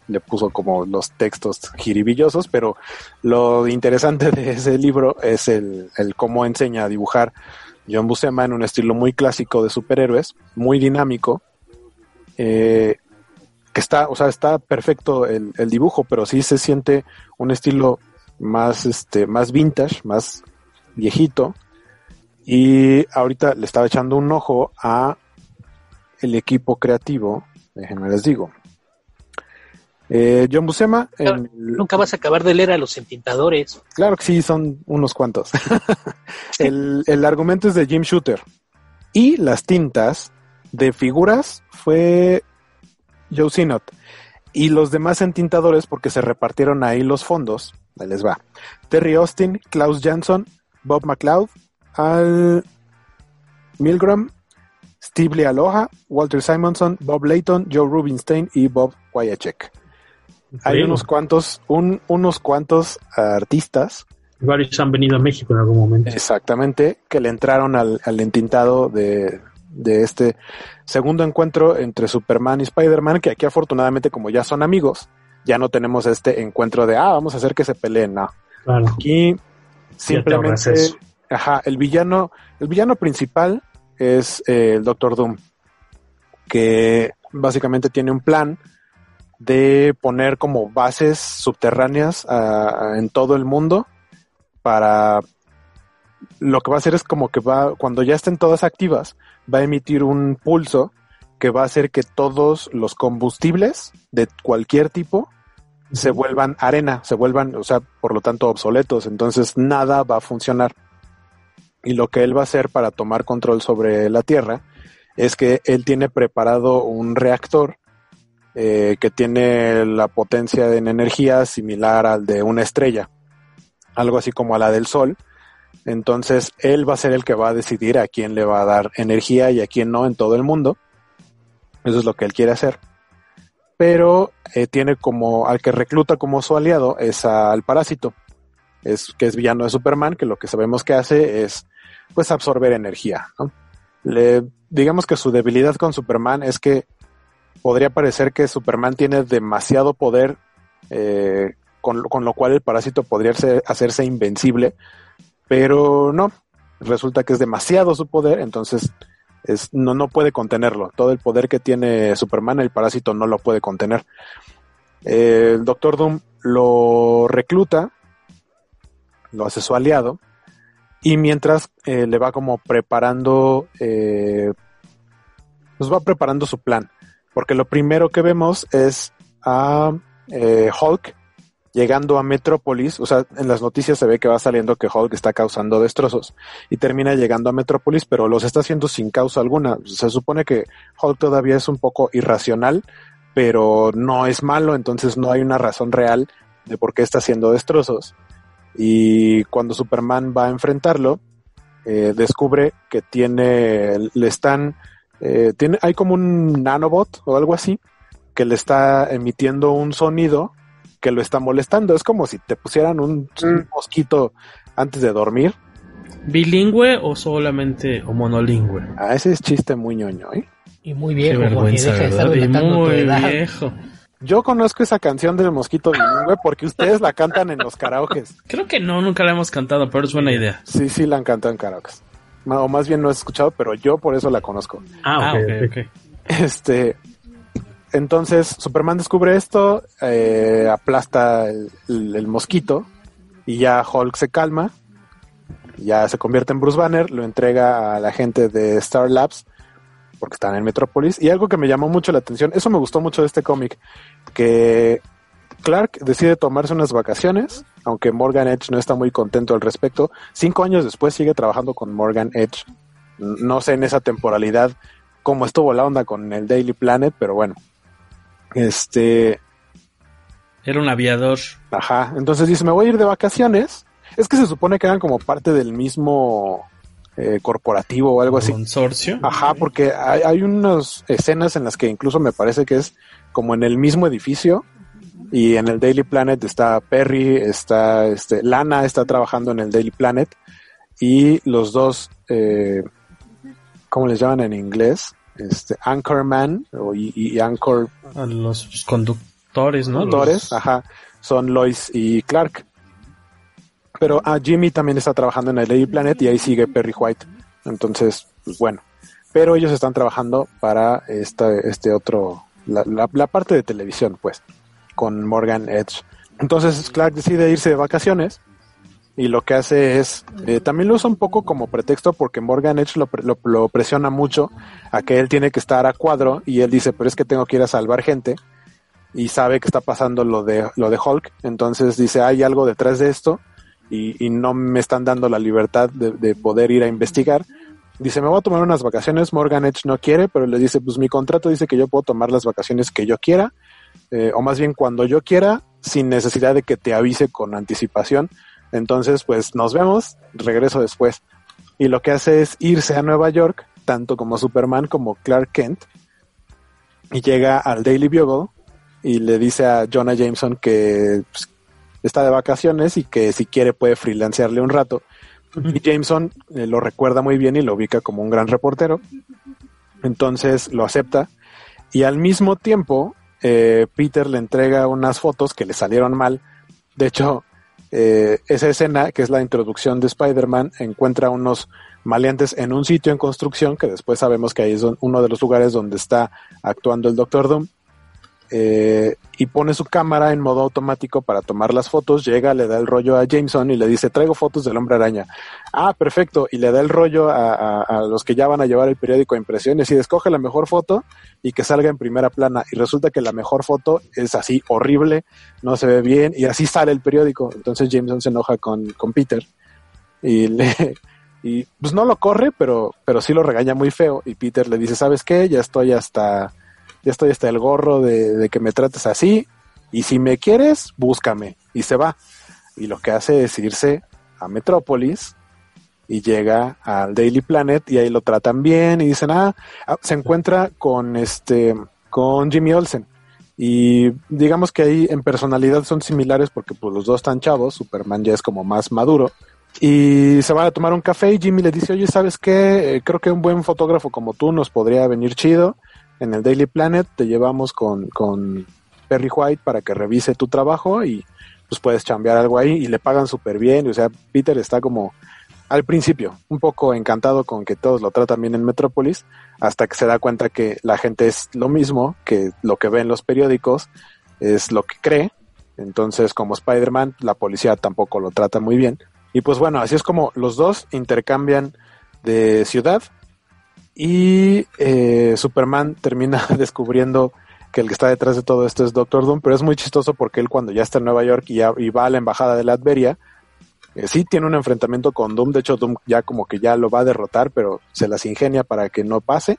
le puso como los textos jiribillosos, pero lo interesante de ese libro es el, el cómo enseña a dibujar John Buscema en un estilo muy clásico de superhéroes, muy dinámico, eh, que está, o sea, está perfecto el, el, dibujo, pero sí se siente un estilo más, este, más vintage, más viejito. Y ahorita le estaba echando un ojo a el equipo creativo, déjenme les digo. Eh, John Buscema. Claro, el... Nunca vas a acabar de leer a los entintadores. Claro que sí, son unos cuantos. (laughs) (laughs) el, el, argumento es de Jim Shooter. Y las tintas de figuras fue Joe Sinot. Y los demás entintadores, porque se repartieron ahí los fondos, ahí les va. Terry Austin, Klaus Jansson, Bob McLeod, Al Milgram, Steve Lee Aloha, Walter Simonson, Bob Layton, Joe Rubinstein y Bob Wyachek. Hay unos cuantos, un, unos cuantos artistas. Varios han venido a México en algún momento. Exactamente, que le entraron al, al entintado de, de este segundo encuentro entre Superman y Spider-Man, que aquí afortunadamente como ya son amigos, ya no tenemos este encuentro de, ah, vamos a hacer que se peleen, no. Claro. Aquí simplemente, ajá, el villano, el villano principal es eh, el Doctor Doom, que básicamente tiene un plan de poner como bases subterráneas uh, en todo el mundo para lo que va a hacer es como que va cuando ya estén todas activas va a emitir un pulso que va a hacer que todos los combustibles de cualquier tipo se vuelvan arena, se vuelvan, o sea, por lo tanto obsoletos, entonces nada va a funcionar. Y lo que él va a hacer para tomar control sobre la Tierra es que él tiene preparado un reactor eh, que tiene la potencia en energía similar al de una estrella, algo así como a la del Sol. Entonces él va a ser el que va a decidir a quién le va a dar energía y a quién no en todo el mundo. Eso es lo que él quiere hacer. Pero eh, tiene como al que recluta como su aliado es al parásito, es que es villano de Superman, que lo que sabemos que hace es pues absorber energía. Le, digamos que su debilidad con Superman es que podría parecer que Superman tiene demasiado poder, eh, con, con, lo cual el parásito podría hacerse invencible, pero no, resulta que es demasiado su poder, entonces es, no, no puede contenerlo. Todo el poder que tiene Superman, el parásito no lo puede contener. Eh, el Doctor Doom lo recluta, lo hace su aliado, y mientras eh, le va como preparando, eh, nos va preparando su plan porque lo primero que vemos es a Hulk llegando a Metrópolis, o sea, en las noticias se ve que va saliendo que Hulk está causando destrozos y termina llegando a Metrópolis, pero los está haciendo sin causa alguna. Se supone que Hulk todavía es un poco irracional, pero no es malo, entonces no hay una razón real de por qué está haciendo destrozos. Y cuando Superman va a enfrentarlo, eh, descubre que tiene, le están eh, tiene, hay como un nanobot o algo así que le está emitiendo un sonido que lo está molestando. Es como si te pusieran un, un mosquito antes de dormir. ¿Bilingüe o solamente o monolingüe? Ah, ese es chiste muy ñoño, ¿eh? Y muy viejo, Qué vergüenza, porque deja de muy viejo. Yo conozco esa canción del mosquito bilingüe porque ustedes la cantan en los karaokes. Creo que no, nunca la hemos cantado, pero es buena idea. Sí, sí la han cantado en karaokes. O más bien no he escuchado, pero yo por eso la conozco. Ah, ok, ok. Este, entonces Superman descubre esto, eh, aplasta el, mosquito y ya Hulk se calma, ya se convierte en Bruce Banner, lo entrega a la gente de Star Labs porque están en Metrópolis y algo que me llamó mucho la atención, eso me gustó mucho de este cómic, que Clark decide tomarse unas vacaciones, aunque Morgan Edge no está muy contento al respecto. Cinco años después sigue trabajando con Morgan Edge. No sé en esa temporalidad cómo estuvo la onda con el Daily Planet, pero bueno. Este, Era un aviador. ajá. Entonces dice, me voy a ir de vacaciones. Es que se supone que eran como parte del mismo eh, corporativo o algo así. Consorcio. Ajá, porque hay, hay unas escenas en las que incluso me parece que es como en el mismo edificio y en el Daily Planet está Perry, está este, Lana está trabajando en el Daily Planet y los dos, eh, ¿cómo les llaman en inglés? Este, Anchorman o, y, y Anchor A los conductores, ¿no? Conductores, Los- ajá, son Lois y Clark. Pero ah, Jimmy también está trabajando en el Daily Planet y ahí sigue Perry White. Entonces, pues bueno. Pero ellos están trabajando para esta, este otro, la, la- la parte de televisión, pues, con Morgan Edge. Entonces Clark decide irse de vacaciones y lo que hace es, eh, también lo usa un poco como pretexto porque Morgan Edge lo, pre- lo- lo presiona mucho a que él tiene que estar a cuadro y él dice, pero es que tengo que ir a salvar gente y sabe que está pasando lo de, lo de Hulk, entonces dice, hay algo detrás de esto y, y no me están dando la libertad de, de poder ir a investigar. Dice, me voy a tomar unas vacaciones, Morgan Edge no quiere, pero le dice, pues mi contrato dice que yo puedo tomar las vacaciones que yo quiera, eh, o más bien cuando yo quiera, sin necesidad de que te avise con anticipación. Entonces, pues nos vemos, regreso después. Y lo que hace es irse a Nueva York, tanto como Superman como Clark Kent, y llega al Daily Bugle y le dice a Jonah Jameson que pues, está de vacaciones y que si quiere puede freelancearle un rato. Y (laughs) Jameson eh, lo recuerda muy bien y lo ubica como un gran reportero. Entonces lo acepta. Y al mismo tiempo, eh, Peter le entrega unas fotos que le salieron mal. De hecho, eh, esa escena, que es la introducción de Spider-Man, encuentra unos maleantes en un sitio en construcción, que después sabemos que ahí es uno de los lugares donde está actuando el Doctor Doom. eh, y pone su cámara en modo automático para tomar las fotos, llega, le da el rollo a Jameson y le dice, traigo fotos del hombre araña. Ah, perfecto, y le da el rollo a, a- los que ya van a llevar el periódico a impresiones y escoge la mejor foto y que salga en primera plana. Y resulta que la mejor foto es así horrible, no se ve bien y así sale el periódico. Entonces Jameson se enoja con, con Peter y (laughs) le... Y pues no lo corre, pero, pero sí lo regaña muy feo. Y Peter le dice, ¿sabes qué? Ya estoy hasta, ya estoy hasta el gorro de, que me trates así. Y si me quieres, búscame. Y se va. Y lo que hace es irse a Metrópolis y llega al Daily Planet y ahí lo tratan bien y dicen, ah, ah, se encuentra con este, con Jimmy Olsen. Y digamos que ahí en personalidad son similares porque pues los dos están chavos, Superman ya es como más maduro. Y se van a tomar un café y Jimmy le dice, oye, ¿sabes qué? Eh, creo que un buen fotógrafo como tú nos podría venir chido. En el Daily Planet te llevamos con, con Perry White para que revise tu trabajo y pues puedes chambear algo ahí y le pagan súper bien. O sea, Peter está como al principio un poco encantado con que todos lo tratan bien en Metrópolis hasta que se da cuenta que la gente es lo mismo, que lo que ve en los periódicos es lo que cree. Entonces, como Spider-Man, la policía tampoco lo trata muy bien. Y pues bueno, así es como los dos intercambian de ciudad y eh, Superman termina (laughs) descubriendo que el que está detrás de todo esto es Doctor Doom, pero es muy chistoso porque él cuando ya está en Nueva York y, ya, y va a la embajada de Latveria, eh, sí tiene un enfrentamiento con Doom, de hecho Doom ya como que ya lo va a derrotar, pero se las ingenia para que no pase.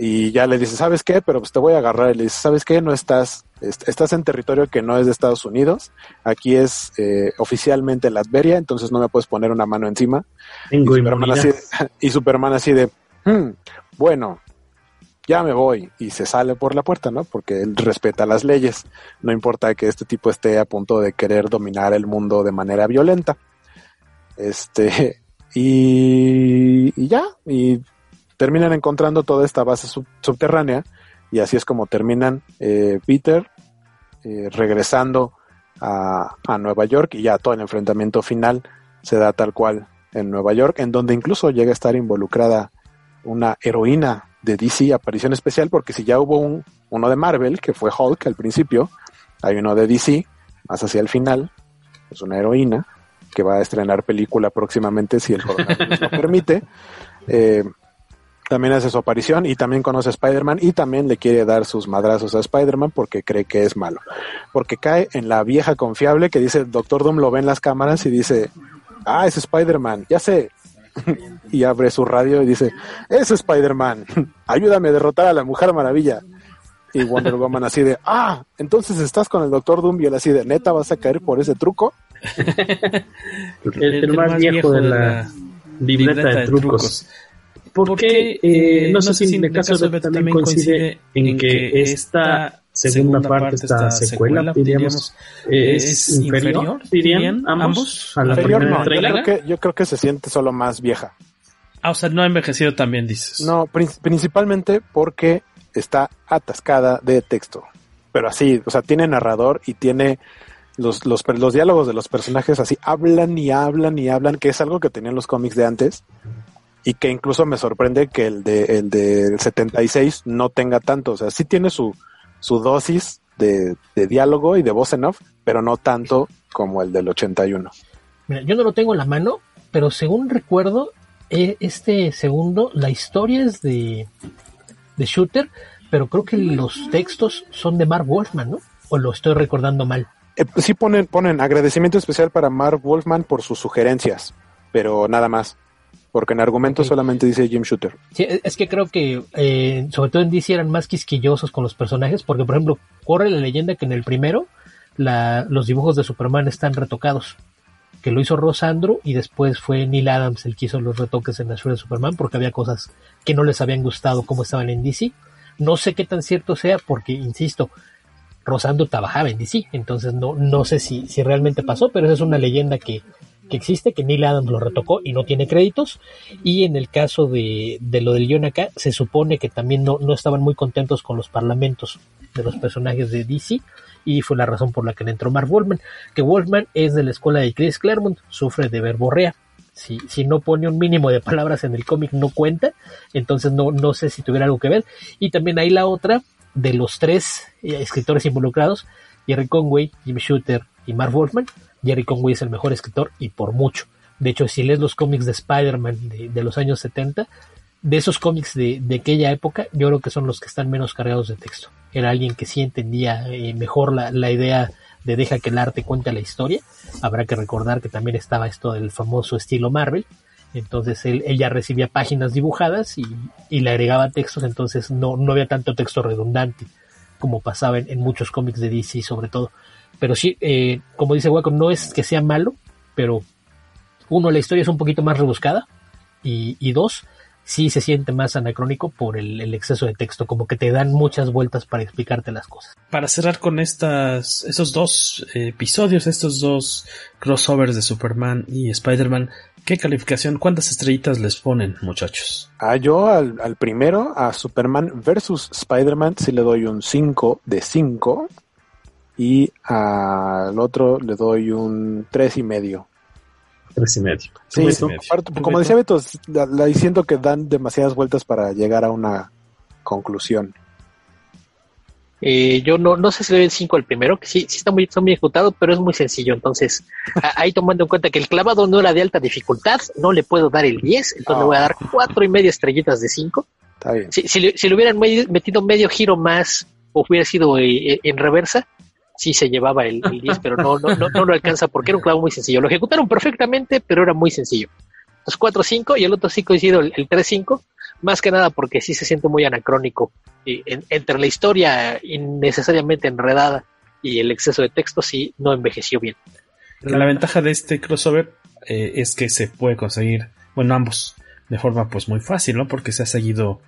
Y ya le dice, ¿sabes qué? Pero pues te voy a agarrar. Y le dice, ¿sabes qué? No estás, est- estás en territorio que no es de Estados Unidos. Aquí es eh, oficialmente Latveria, entonces no me puedes poner una mano encima. Tengo y, Superman así, (laughs) y Superman así de, "Hmm, bueno, ya me voy. Y se sale por la puerta, ¿no? Porque él respeta las leyes. No importa que este tipo esté a punto de querer dominar el mundo de manera violenta. Este, (laughs) y, ya, y terminan encontrando toda esta base sub subterránea y así es como terminan eh, Peter eh, regresando a, a, Nueva York y ya todo el enfrentamiento final se da tal cual en Nueva York, en donde incluso llega a estar involucrada una heroína de DC, aparición especial, porque si ya hubo un, uno de Marvel, que fue Hulk al principio, hay uno de DC, más hacia el final, es una heroína que va a estrenar película próximamente si el coronavirus lo permite. (laughs) Eh, también hace su aparición y también conoce a Spider-Man y también le quiere dar sus madrazos a Spider-Man porque cree que es malo. Porque cae en la vieja confiable que dice, Doctor Doom lo ve en las cámaras y dice, ah, es Spider-Man, ya sé. Y abre su radio y dice, es Spider-Man, ayúdame a derrotar a la Mujer Maravilla. Y Wonder Woman así de, ah, entonces estás con el Doctor Doom y él así de, neta, vas a caer por ese truco. el, el, más, más viejo de la libreta de trucos. Porque, eh, no, sé si en el caso de también coincide en que esta segunda parte, esta secuela, diríamos, es, inferior, dirían ambos, a la inferior, no, yo creo, que, yo creo que se siente solo más vieja. Ah, o sea, no ha envejecido también, dices. No, principalmente porque está atascada de texto. Pero así, o sea, tiene narrador y tiene los, los, los diálogos de los personajes así, hablan y hablan y hablan, que es algo que tenían los cómics de antes y que incluso me sorprende que el de el del 76 no tenga tanto, o sea, sí tiene su, su dosis de, de diálogo y de voz en off, pero no tanto como el del 81. Mira, yo no lo tengo en la mano, pero según recuerdo, este segundo, la historia es de, de Shooter, pero creo que los textos son de Mark Wolfman, ¿no? O lo estoy recordando mal. Eh, sí ponen, ponen agradecimiento especial para Mark Wolfman por sus sugerencias, pero nada más. Porque en argumento okay. solamente dice Jim Shooter. Sí, es que creo que, eh, sobre todo en DC, eran más quisquillosos con los personajes, porque, por ejemplo, corre la leyenda que en el primero la, los dibujos de Superman están retocados. Que lo hizo Rosandro y después fue Neil Adams el que hizo los retoques en la serie de Superman, porque había cosas que no les habían gustado como estaban en DC. No sé qué tan cierto sea, porque, insisto, Rosandro trabajaba en DC, entonces no, no sé si, si realmente pasó, pero esa es una leyenda que, que existe, que Neil Adams lo retocó y no tiene créditos. Y en el caso de, de lo del guion acá, se supone que también no, no, estaban muy contentos con los parlamentos de los personajes de DC. Y fue la razón por la que le entró Mark Wolfman. Que Wolfman es de la escuela de Chris Claremont, sufre de verborrea. Si, si no pone un mínimo de palabras en el cómic, no cuenta. Entonces no, no sé si tuviera algo que ver. Y también hay la otra, de los tres escritores involucrados, Jerry Conway, Jim Shooter y Mark Wolfman, Jerry Conway es el mejor escritor y por mucho. De hecho, si lees los cómics de Spider-Man de, de, los años 70, de esos cómics de, de, aquella época, yo creo que son los que están menos cargados de texto. Era alguien que sí entendía eh, mejor la, la, idea de deja que el arte cuente la historia. Habrá que recordar que también estaba esto del famoso estilo Marvel. Entonces él, ya recibía páginas dibujadas y, y, le agregaba textos, entonces no, no había tanto texto redundante como pasaba en, en muchos cómics de DC sobre todo. Pero sí, eh, como dice Waco, no es que sea malo, pero uno, la historia es un poquito más rebuscada y, y dos, sí se siente más anacrónico por el, el, exceso de texto, como que te dan muchas vueltas para explicarte las cosas. Para cerrar con estas, esos dos episodios, estos dos crossovers de Superman y Spider-Man, ¿qué calificación, cuántas estrellitas les ponen, muchachos? Ah, yo al, al primero, a Superman versus Spider-Man, sí le doy un 5 de 5 y al otro le doy un tres y medio. Tres y medio. Sí, y medio. como decía Beto, la, la, siento que dan demasiadas vueltas para llegar a una conclusión. Eh, yo no, no sé si le doy el 5 al primero, que sí, sí está muy, está muy ejecutado, pero es muy sencillo. Entonces, (laughs) ahí tomando en cuenta que el clavado no era de alta dificultad, no le puedo dar el 10, entonces oh. le voy a dar cuatro y media estrellitas de 5. Si, si, si, le hubieran metido medio giro más o hubiera sido eh, en reversa, sí se llevaba el, el 10, (laughs) pero no, no, no, no, lo alcanza porque era un clavo muy sencillo. Lo ejecutaron perfectamente, pero era muy sencillo. Los 4-5 y el otro sí coincido el, el 3-5, más que nada porque sí se siente muy anacrónico. Y en, entre la historia innecesariamente enredada y el exceso de texto, sí no envejeció bien. La ventaja de este crossover eh, es que se puede conseguir, bueno, ambos de forma pues muy fácil, ¿no? Porque se ha seguido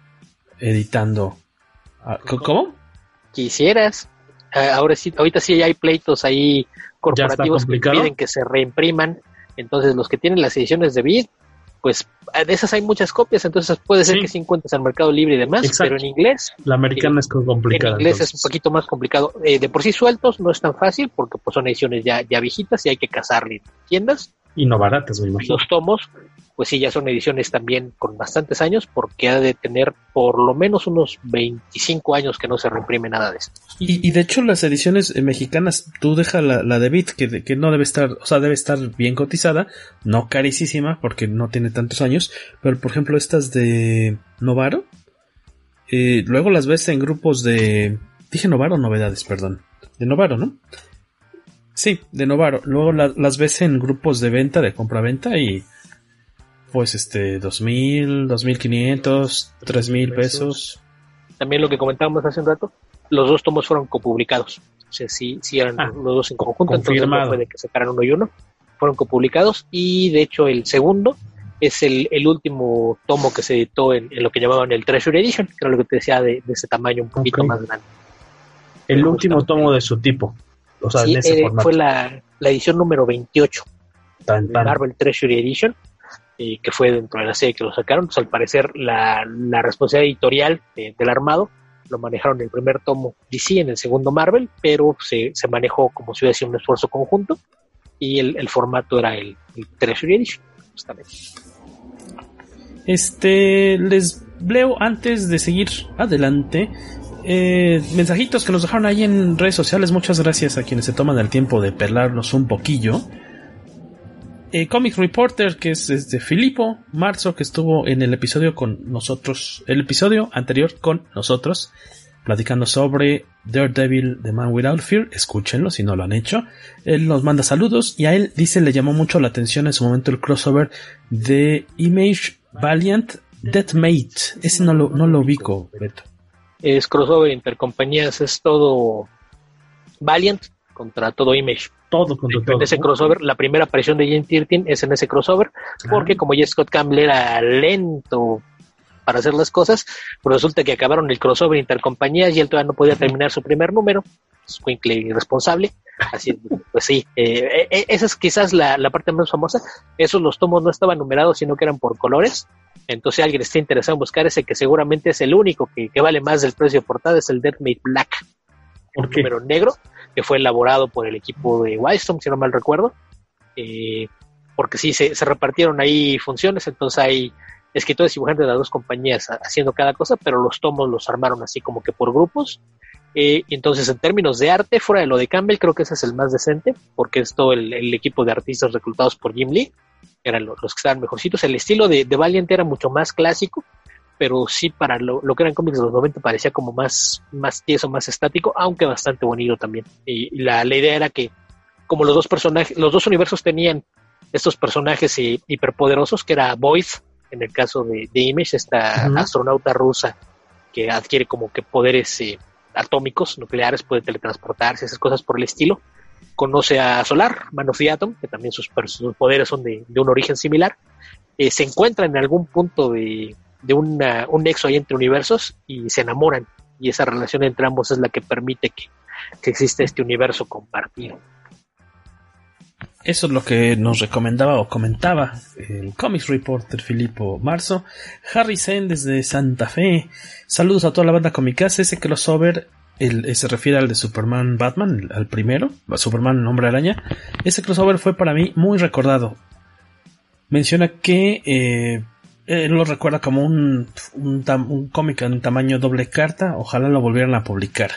editando. ¿Cómo? Quisieras. Ahora sí, ahorita sí hay pleitos ahí corporativos que piden que se reimpriman. Entonces los que tienen las ediciones de Bid pues de esas hay muchas copias, entonces puede ser que sí encuentres al Mercado Libre y demás, pero en inglés. La americana es complicada. En inglés es un poquito más complicado. Eh, de por sí sueltos no es tan fácil porque pues son ediciones ya, ya viejitas y hay que cazarle en tiendas. Y no baratas, me imagino. Los tomos, pues sí, ya son ediciones también con bastantes años, porque ha de tener por lo menos unos 25 años que no se reimprime nada de esto. Y, de hecho las ediciones eh, mexicanas, tú deja la, la de Bit, que, que no debe estar, o sea, debe estar bien cotizada, no carísima, porque no tiene tantos años, pero por ejemplo estas de Novaro, eh, luego las ves en grupos de... Dije Novaro novedades, perdón. De Novaro, ¿no? Sí, de Novaro. Luego las ves en grupos de venta, de compra-venta y pues este, dos mil, dos mil quinientos, tres mil pesos. También lo que comentábamos hace un rato, los dos tomos fueron copublicados. O sea, sí, sí eran ah, los dos en conjunto, entonces no fue de que sacaran uno y uno. Fueron copublicados y de hecho el segundo es el, el último tomo que se editó en, lo que llamaban el Treasury Edition, que era lo que te decía de, ese tamaño un poquito más grande. El último tomo de su tipo. O sea, en ese eh, fue la, la, edición número 28. Marvel Treasury Edition que fue dentro de la serie que lo sacaron. Pues al parecer la, la responsabilidad editorial del armado lo manejaron en el primer tomo DC, en el segundo Marvel, pero se, se manejó como si hubiera sido un esfuerzo conjunto y el, el formato era el, el Treasury Edition, justamente. Este, les leo antes de seguir adelante. Eh, mensajitos que nos dejaron ahí en redes sociales. Muchas gracias a quienes se toman el tiempo de pelarnos un poquillo. Eh, Comic Reporter, que es, de Filippo Marzo, que estuvo en el episodio con nosotros, el episodio anterior con nosotros, platicando sobre Daredevil The Man Without Fear. Escúchenlo si no lo han hecho. Él nos manda saludos y a él dice le llamó mucho la atención en su momento el crossover de Image Valiant Deathmate. Ese no lo, no lo ubico, Beto. Es crossover intercompañías, es todo Valiant contra todo Image todo contra todo. En ese crossover, la primera aparición de Jane Tirtin es en ese crossover, porque como ya Scott Campbell era lento para hacer las cosas, pues resulta que acabaron el crossover intercompañías y él todavía no podía terminar su primer número. Es irresponsable. Así, (laughs) pues sí, eh, eh, esa es quizás la, parte más famosa. Esos los tomos no estaban numerados, sino que eran por colores. Entonces, alguien está interesado en buscar ese, que seguramente es el único que, vale más del precio de portada, es el Deathmate Black. El número negro que fue elaborado por el equipo de Wildstorm, si no mal recuerdo, eh, porque sí, se, repartieron ahí funciones, entonces hay escritores y dibujantes de las dos compañías haciendo cada cosa, pero los tomos los armaron así como que por grupos. Eh, entonces, en términos de arte, fuera de lo de Campbell, creo que ese es el más decente, porque es todo el, equipo de artistas reclutados por Jim Lee, eran los, que estaban mejorcitos. El estilo de, de Valiant era mucho más clásico, pero sí para lo, que eran cómics de los 90 parecía como más, más tieso, más estático, aunque bastante bonito también. Y, la, idea era que como los dos personajes, los dos universos tenían estos personajes hiperpoderosos, que era Void, en el caso de, Image, esta astronauta rusa que adquiere como que poderes eh, atómicos, nucleares, puede teletransportarse, esas cosas por el estilo. Conoce a Solar, Man of Atom, que también sus, poderes son de, un origen similar. Eh, se encuentra en algún punto de, de un nexo ahí entre universos y se enamoran. Y esa relación entre ambos es la que permite que, que exista este universo compartido. Eso es lo que nos recomendaba o comentaba el Comics Reporter Filippo Marzo. Harry Zen desde Santa Fe. Saludos a toda la banda Comicase. Ese crossover el, se refiere al de Superman Batman, al primero, Superman Hombre Araña. Ese crossover fue para mí muy recordado. Menciona que eh, él lo recuerda como un, un, cómic en tamaño doble carta, ojalá lo volvieran a publicar.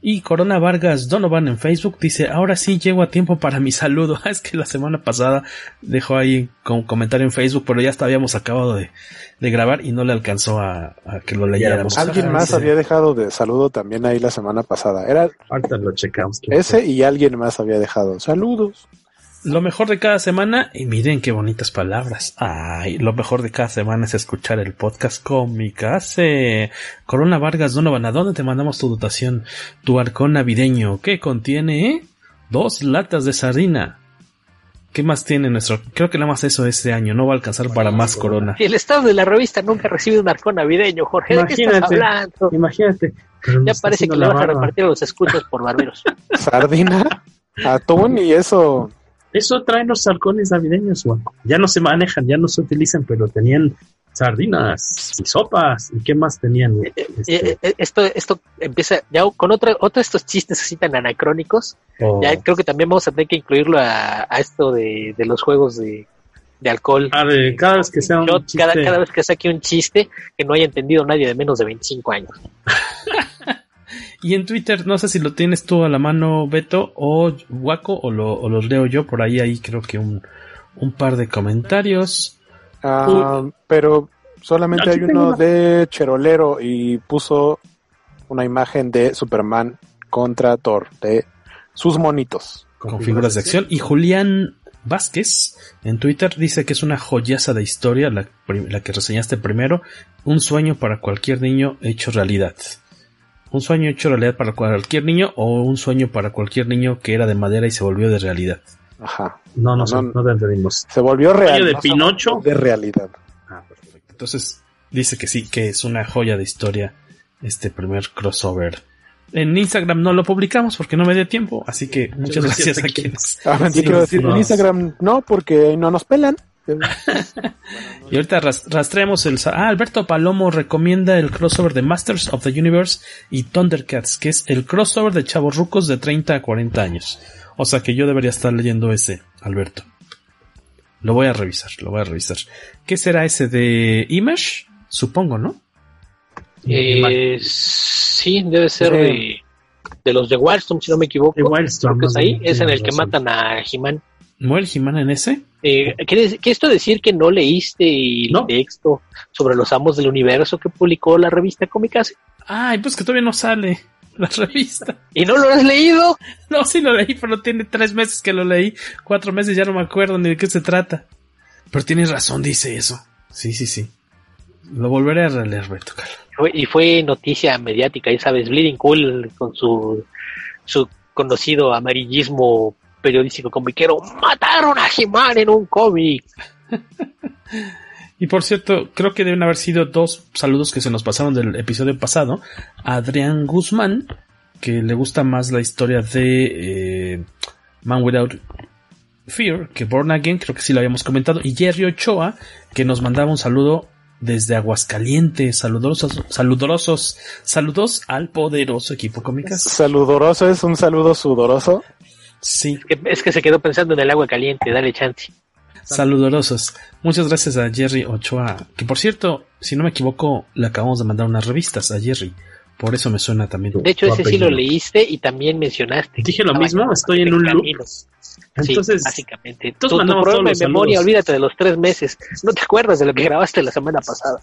Y Corona Vargas Donovan en Facebook dice, ahora sí llego a tiempo para mi saludo. (laughs) es que la semana pasada dejó ahí con comentario en Facebook, pero ya habíamos acabado de, grabar y no le alcanzó a, que lo leyéramos. Alguien más había dejado de saludo también ahí la semana pasada. Era lo checamos. Ese y alguien más había dejado saludos. Lo mejor de cada semana, y miren qué bonitas palabras. Ay, lo mejor de cada semana es escuchar el podcast Comicase. Corona Vargas Donovan, ¿a dónde te mandamos tu dotación? Tu arcón navideño, ¿qué contiene? Dos latas de sardina. ¿Qué más tiene nuestro? Creo que nada más eso este año, no va a alcanzar para más corona. El estado de la revista nunca ha recibido un arcón navideño, Jorge. ¿De qué estás hablando? Imagínate. Ya parece que le vas a repartir a los escuchos por barberos. (laughs) ¿Sardina? ¿Atún y eso? Eso traen los halcones navideños. Ya no se manejan, ya no se utilizan, pero tenían sardinas y sopas. ¿Y qué más tenían? Eh, este... eh, esto, esto empieza ya con otro, otro de estos chistes así tan anacrónicos. Oh. Ya creo que también vamos a tener que incluirlo a, a esto de, de, los juegos de, de alcohol. Ah, de cada vez que sea un chiste. Cada, cada, vez que saque un chiste que no haya entendido nadie de menos de 25 años. (laughs) y en Twitter, no sé si lo tienes tú a la mano, Beto, o Waco, o, lo, o los leo yo por ahí, ahí creo que un, un par de comentarios. Uh, pero solamente hay uno de Cherolero y puso una imagen de Superman contra Thor, de sus monitos. Con, con figuras de acción. Y Julián Vázquez en Twitter dice que es una joyaza de historia, la, la, que reseñaste primero, un sueño para cualquier niño hecho realidad. Un sueño hecho realidad para cualquier niño o un sueño para cualquier niño que era de madera y se volvió de realidad. Ajá. No, no, no, no, te entendimos. Se volvió real. de no Pinocho. De realidad. Ah, perfecto. Entonces, dice que sí, que es una joya de historia este primer crossover. En Instagram no lo publicamos porque no me dio tiempo, así que muchas gracias, a quienes. Ah, sí, quiero decir, en Instagram no, porque no nos pelan. (laughs) y ahorita rastreamos el. Ah, Alberto Palomo recomienda el crossover de Masters of the Universe y Thundercats, que es el crossover de chavos rucos de 30 a 40 años. O sea que yo debería estar leyendo ese, Alberto. Lo voy a revisar, lo voy a revisar. ¿Qué será ese de Image? Supongo, ¿no? Eh, sí, debe ser de, de, los de Wildstorm, si no me equivoco. De Wildstorm. Creo que es ahí, es en el que matan a He-Man. ¿Muere He-Man en ese? Eh, ¿quiere, ¿Quiere esto decir que no leíste el no. texto sobre los amos del universo que publicó la revista Comicase? Ay, pues que todavía no sale (laughs) la revista. ¿Y no lo has leído? (laughs) No, sí lo leí, pero tiene tres meses que lo leí. Cuatro meses ya no me acuerdo ni de qué se trata. Pero tienes razón, dice eso. Sí, sí, sí. Lo volveré a releer, Beto. Y fue noticia mediática, ya sabes, Bleeding Cool con su, su conocido amarillismo periodístico comiquero. Mataron a He-Man en un cómic. (laughs) Y por cierto, creo que deben haber sido dos saludos que se nos pasaron del episodio pasado. Adrián Guzmán, que le gusta más la historia de eh, Man Without Fear que Born Again, creo que sí lo habíamos comentado. Y Jerry Ochoa, que nos mandaba un saludo desde Aguascalientes. Saludosos, saludosos, saludos al poderoso equipo cómicas. Saludoroso es un saludo sudoroso. Sí. Es que, es que se quedó pensando en el agua caliente, dale chance. Saludorosos. Muchas gracias a Jerry Ochoa. Que por cierto, si no me equivoco, le acabamos de mandar unas revistas a Jerry. Por eso me suena también. De hecho, ese sí lo leíste y también mencionaste. Dije lo mismo, estoy en un loop. Entonces, sí, básicamente. Tu, tu problema de memoria, olvídate de los tres meses. No te acuerdas de lo que grabaste la semana pasada.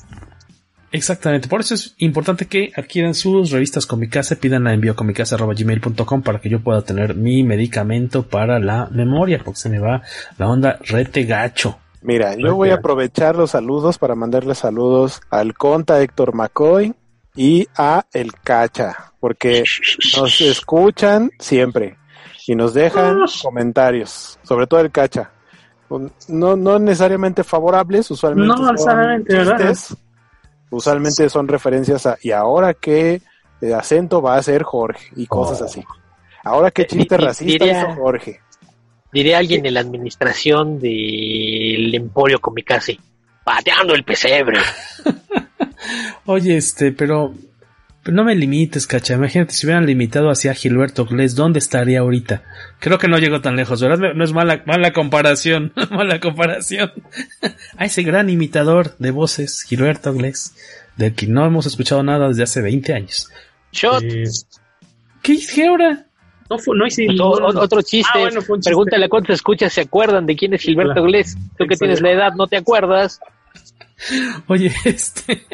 Exactamente, por eso es importante que adquieran sus revistas Comicase, pidan a enviocomicase.gmail.com para que yo pueda tener mi medicamento para la memoria, porque se me va la onda rete gacho. Mira, yo voy a aprovechar los saludos para mandarle saludos al conta Héctor McCoy y a El Cacha, porque nos escuchan siempre y nos dejan comentarios, sobre todo El Cacha. No, no necesariamente favorables, usualmente. No necesariamente, ¿verdad? Usualmente son referencias a y ahora qué eh, acento va a ser Jorge y cosas oh. así. Ahora qué chiste racista diría, hizo Jorge. Diré alguien en la administración del Emporio Comicase, pateando el pesebre. (laughs) Oye, este, pero no me limites, cacha. Imagínate si hubieran limitado hacia Gilberto Glés, ¿dónde estaría ahorita? Creo que no llegó tan lejos, ¿verdad? No es mala, mala comparación, (laughs) mala comparación. (laughs) a ese gran imitador de voces, Gilberto Glés, del que no hemos escuchado nada desde hace 20 años. Shot. Eh, ¿Qué hice ahora? No, fue, no hice otro, otro chiste. Ah, bueno, chiste. Pregúntale a cuántos escuchas se acuerdan de quién es Gilberto claro. Glés. Tú que tienes la edad, no te acuerdas. (laughs) Oye, este.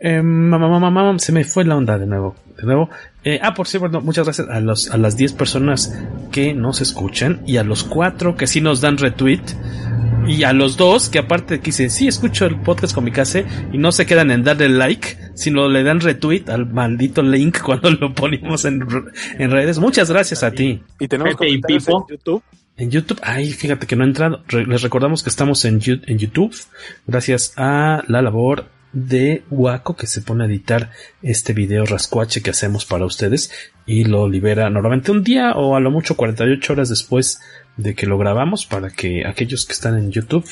Eh, mamá, mamá, mamá, se me fue la onda de nuevo. De nuevo. Eh, ah, por cierto, muchas gracias a, los, a las 10 personas que nos escuchan y a los 4 que sí nos dan retweet. Y a los dos que aparte que dicen, sí, escucho el podcast con mi casa y no se quedan en darle like, sino le dan retweet al maldito link (laughs) cuando lo ponemos en, en redes. Muchas gracias a ti. Y tenemos Pipo. en YouTube. En YouTube, ay, fíjate que no he entrado. Les recordamos que estamos en, en YouTube, gracias a la labor de Waco que se pone a editar este video rascuache que hacemos para ustedes y lo libera normalmente un día o a lo mucho 48 horas después de que lo grabamos para que aquellos que están en YouTube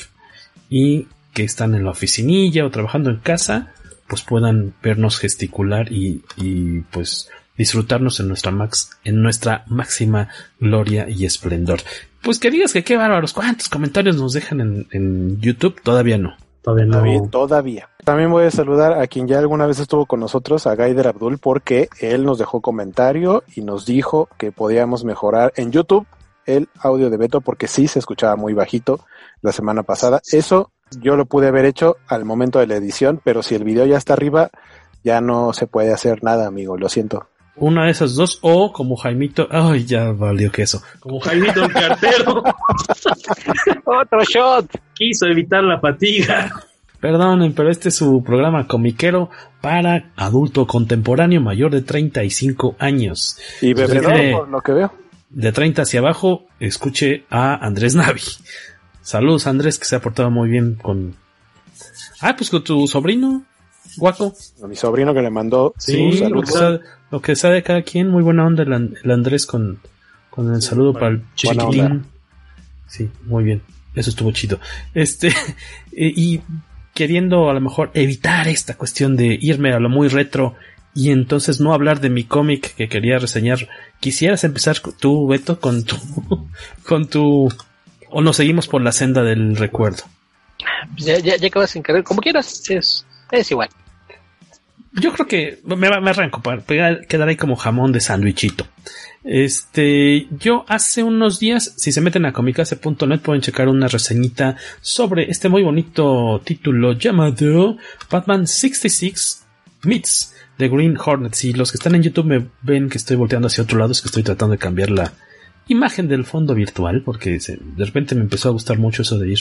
y que están en la oficinilla o trabajando en casa, pues puedan vernos gesticular y, y pues disfrutarnos en nuestra max, en nuestra máxima gloria y esplendor. Pues que digas que qué bárbaros, cuántos comentarios nos dejan en, en YouTube, todavía no. Todavía no. Todavía, También voy a saludar a quien ya alguna vez estuvo con nosotros, a Gaider Abdul, porque él nos dejó comentario y nos dijo que podíamos mejorar en YouTube el audio de Beto porque sí se escuchaba muy bajito la semana pasada. Eso yo lo pude haber hecho al momento de la edición, pero si el video ya está arriba, ya no se puede hacer nada, amigo, lo siento. Una de esas dos, o como Jaimito, ay, ya valió queso. Como Jaimito el cartero. (laughs) Otro shot. Quiso evitar la fatiga. Perdonen, pero este es su programa comiquero para adulto contemporáneo mayor de 35 años. Y bebedor, por lo que veo. De 30 hacia abajo, escuche a Andrés Navi. Saludos, Andrés, que se ha portado muy bien con. Ah, pues con tu sobrino, Guaco. A mi sobrino que le mandó sí, saludos. Lo que sabe cada quien, muy buena onda el, Andrés con, con el saludo para el chiquitín. Sí, muy bien. Eso estuvo chido. Este, (laughs) y queriendo a lo mejor evitar esta cuestión de irme a lo muy retro y entonces no hablar de mi cómic que quería reseñar, quisieras empezar tú, Beto, con tu, (laughs) con tu, o nos seguimos por la senda del recuerdo. Ya, ya, ya acabas sin querer, como quieras, es, es igual yo creo que me, me arranco para quedar ahí como jamón de sándwichito. Este, yo hace unos días, si se meten a comicase.net pueden checar una reseñita sobre este muy bonito título llamado Batman 66 Meets The Green Hornet. Si los que están en YouTube me ven que estoy volteando hacia otro lado, es que estoy tratando de cambiar la imagen del fondo virtual, porque de repente me empezó a gustar mucho eso de ir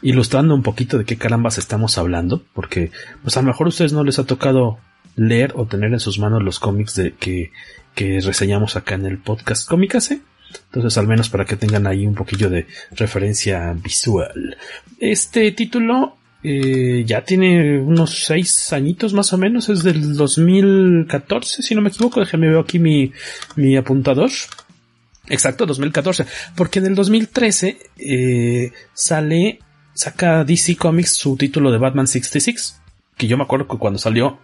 ilustrando un poquito de qué carambas estamos hablando, porque pues a lo mejor a ustedes no les ha tocado leer o tener en sus manos los cómics de que, que reseñamos acá en el podcast Cómicase. Entonces, al menos para que tengan ahí un poquillo de referencia visual. Este título eh, ya tiene unos seis añitos más o menos, es del 2014, si no me equivoco, déjame ver aquí mi, mi apuntador. Exacto, 2014, porque en el 2013 eh, sale, saca DC Comics su título de Batman 66, que yo me acuerdo que cuando salió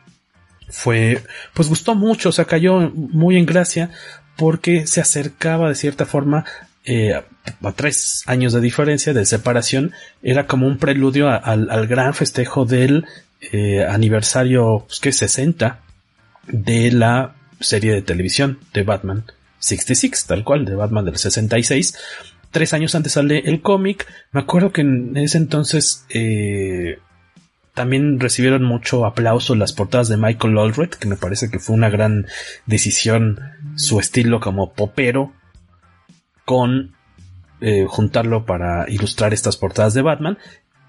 fue, pues gustó mucho, o sea, cayó muy en gracia porque se acercaba de cierta forma eh, a tres años de diferencia de separación, era como un preludio al, gran festejo del eh, aniversario, pues que 60 de la serie de televisión de Batman 66, tal cual, de Batman del 66. Tres años antes sale el cómic. Me acuerdo que en ese entonces eh, también recibieron mucho aplauso las portadas de Michael Aldred, que me parece que fue una gran decisión su estilo como popero con eh, juntarlo para ilustrar estas portadas de Batman.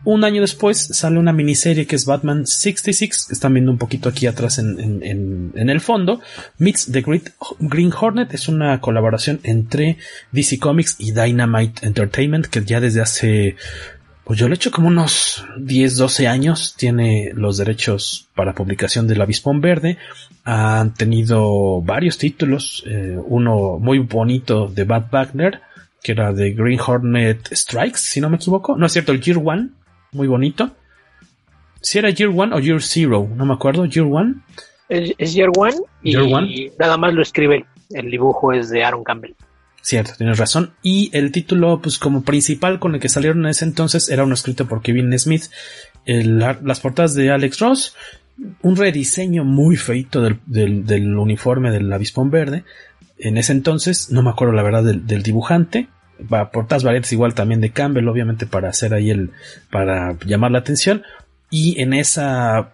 Un año después sale una miniserie que es Batman 66, que están viendo un poquito aquí atrás en, en, el fondo. Meets the Green Hornet es una colaboración entre DC Comics y Dynamite Entertainment que ya desde hace pues yo le he hecho como unos 10, 12 años. Tiene los derechos para publicación del Avispón Verde. Han tenido varios títulos. Eh, uno muy bonito de Bad Wagner, que era de Green Hornet Strikes, si no me equivoco. No es cierto, el Year One, muy bonito. Si era Year One o Year Zero, no me acuerdo, Year One. Es, Year One y nada más lo escribe. El dibujo es de Aaron Campbell. Cierto, tienes razón. Y el título, pues como principal con el que salieron en ese entonces, era uno escrito por Kevin Smith. las portadas de Alex Ross, un rediseño muy feito del, uniforme del avispón verde. En ese entonces, no me acuerdo la verdad del, dibujante. Portadas variantes igual también de Campbell, obviamente para hacer ahí el, para llamar la atención. Y en esa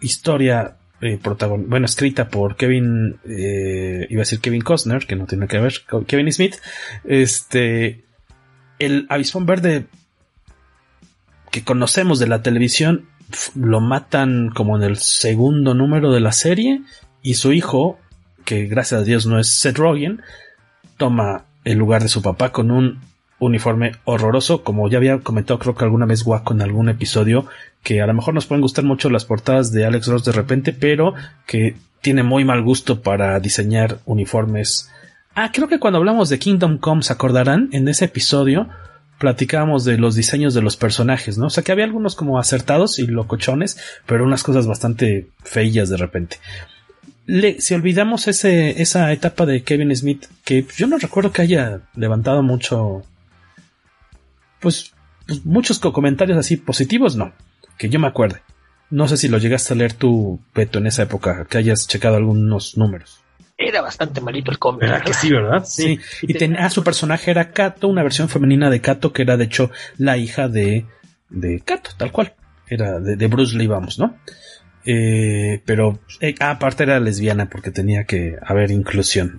historia eh, bueno, escrita por Kevin, eh, iba a decir Kevin Costner, que no tiene que ver con Kevin Smith, este, el avispón verde que conocemos de la televisión lo matan como en el segundo número de la serie y su hijo, que gracias a Dios no es Seth Rogen, toma el lugar de su papá con un uniforme horroroso, como ya había comentado creo que alguna vez Guaco en algún episodio, que a lo mejor nos pueden gustar mucho las portadas de Alex Ross de repente, pero que tiene muy mal gusto para diseñar uniformes Ah, creo que cuando hablamos de Kingdom Come, ¿se acordarán? En ese episodio platicábamos de los diseños de los personajes, ¿no? O sea que había algunos como acertados y locochones, pero unas cosas bastante feillas de repente. Le, si olvidamos ese, esa etapa de Kevin Smith, que yo no recuerdo que haya levantado mucho, pues, pues muchos comentarios así positivos, no, que yo me acuerde. No sé si lo llegaste a leer tú, Peto, en esa época, que hayas checado algunos números era bastante malito el cómic. ¿Verdad que sí, verdad? Sí. Y tenía, ah, su personaje era Kato, una versión femenina de Kato, que era de hecho la hija de, de Kato, tal cual. Era de, Bruce Lee, vamos, ¿no? Eh, pero eh, ah, aparte era lesbiana porque tenía que haber inclusión.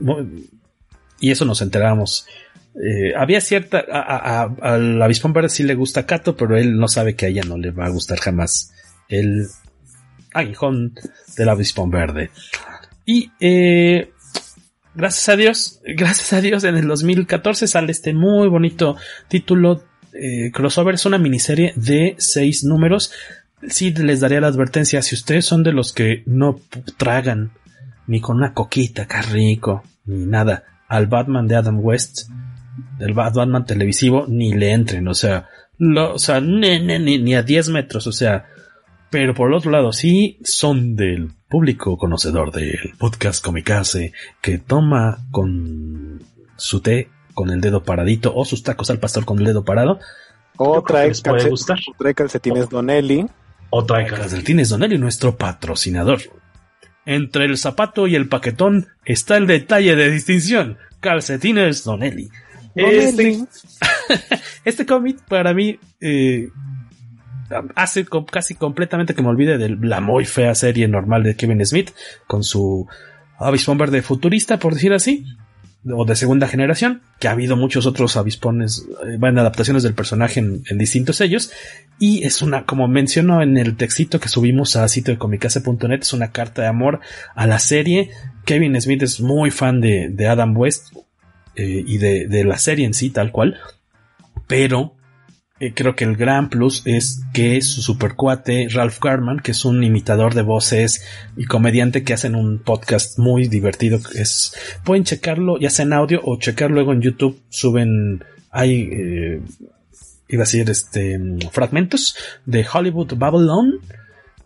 Y eso nos enterábamos. Eh, había cierta. Al avispón verde sí le gusta Kato, pero él no sabe que a ella no le va a gustar jamás el aguijón del avispón verde. Y eh, gracias a Dios, (laughs) gracias a Dios, en el 2014 sale este muy bonito título. Eh, crossover es una miniserie de seis números. Sí les daría la advertencia, si ustedes son de los que no tragan ni con una coquita, qué rico, ni nada, al Batman de Adam West, del Batman televisivo, ni le entren, o sea, o sea, ni, ni, ni a 10 metros, o sea, pero por el otro lado, sí son del público conocedor del podcast Comicase que toma con su té con el dedo paradito o sus tacos al pastor con el dedo parado. O trae, calcetines Donelli. O trae calcetines Donelli, nuestro patrocinador. Entre el zapato y el paquetón está el detalle de distinción. Calcetines Donelli. Este, (laughs) este cómic para mí eh, hace casi completamente que me olvide de la muy fea serie normal de Kevin Smith con su avispón verde futurista, por decir así, o de segunda generación, que ha habido muchos otros avispones, eh, van adaptaciones del personaje en, distintos sellos, y es una, como menciono en el textito que subimos a sitio de comicase.net, es una carta de amor a la serie. Kevin Smith es muy fan de, Adam West eh, y de, de la serie en sí, tal cual, pero eh, creo que el gran plus es que su supercuate Ralph Garman, que es un imitador de voces y comediante que hacen un podcast muy divertido, es pueden checarlo ya sea en audio o checar luego en YouTube, suben hay eh, iba a decir este fragmentos de Hollywood Babylon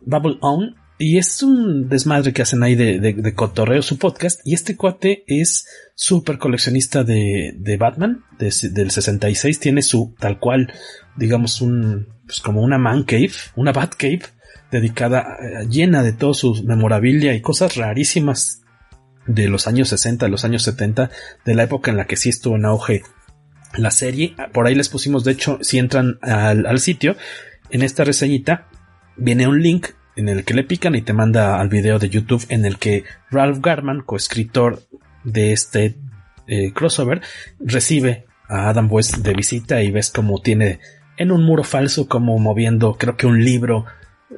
Babylon y es un desmadre que hacen ahí de, de, cotorreo su podcast. Y este cuate es súper coleccionista de, de Batman del 66. Tiene su tal cual, digamos, un, pues como una man cave, una bat cave dedicada, eh, llena de todo su memorabilia y cosas rarísimas de los años 60, de los años 70, de la época en la que sí estuvo en auge la serie. Por ahí les pusimos, de hecho, si entran al, al sitio, en esta reseñita viene un link en el que le pican y te manda al video de YouTube en el que Ralph Garman, coescritor de este eh, crossover, recibe a Adam West de visita y ves como tiene en un muro falso como moviendo creo que un libro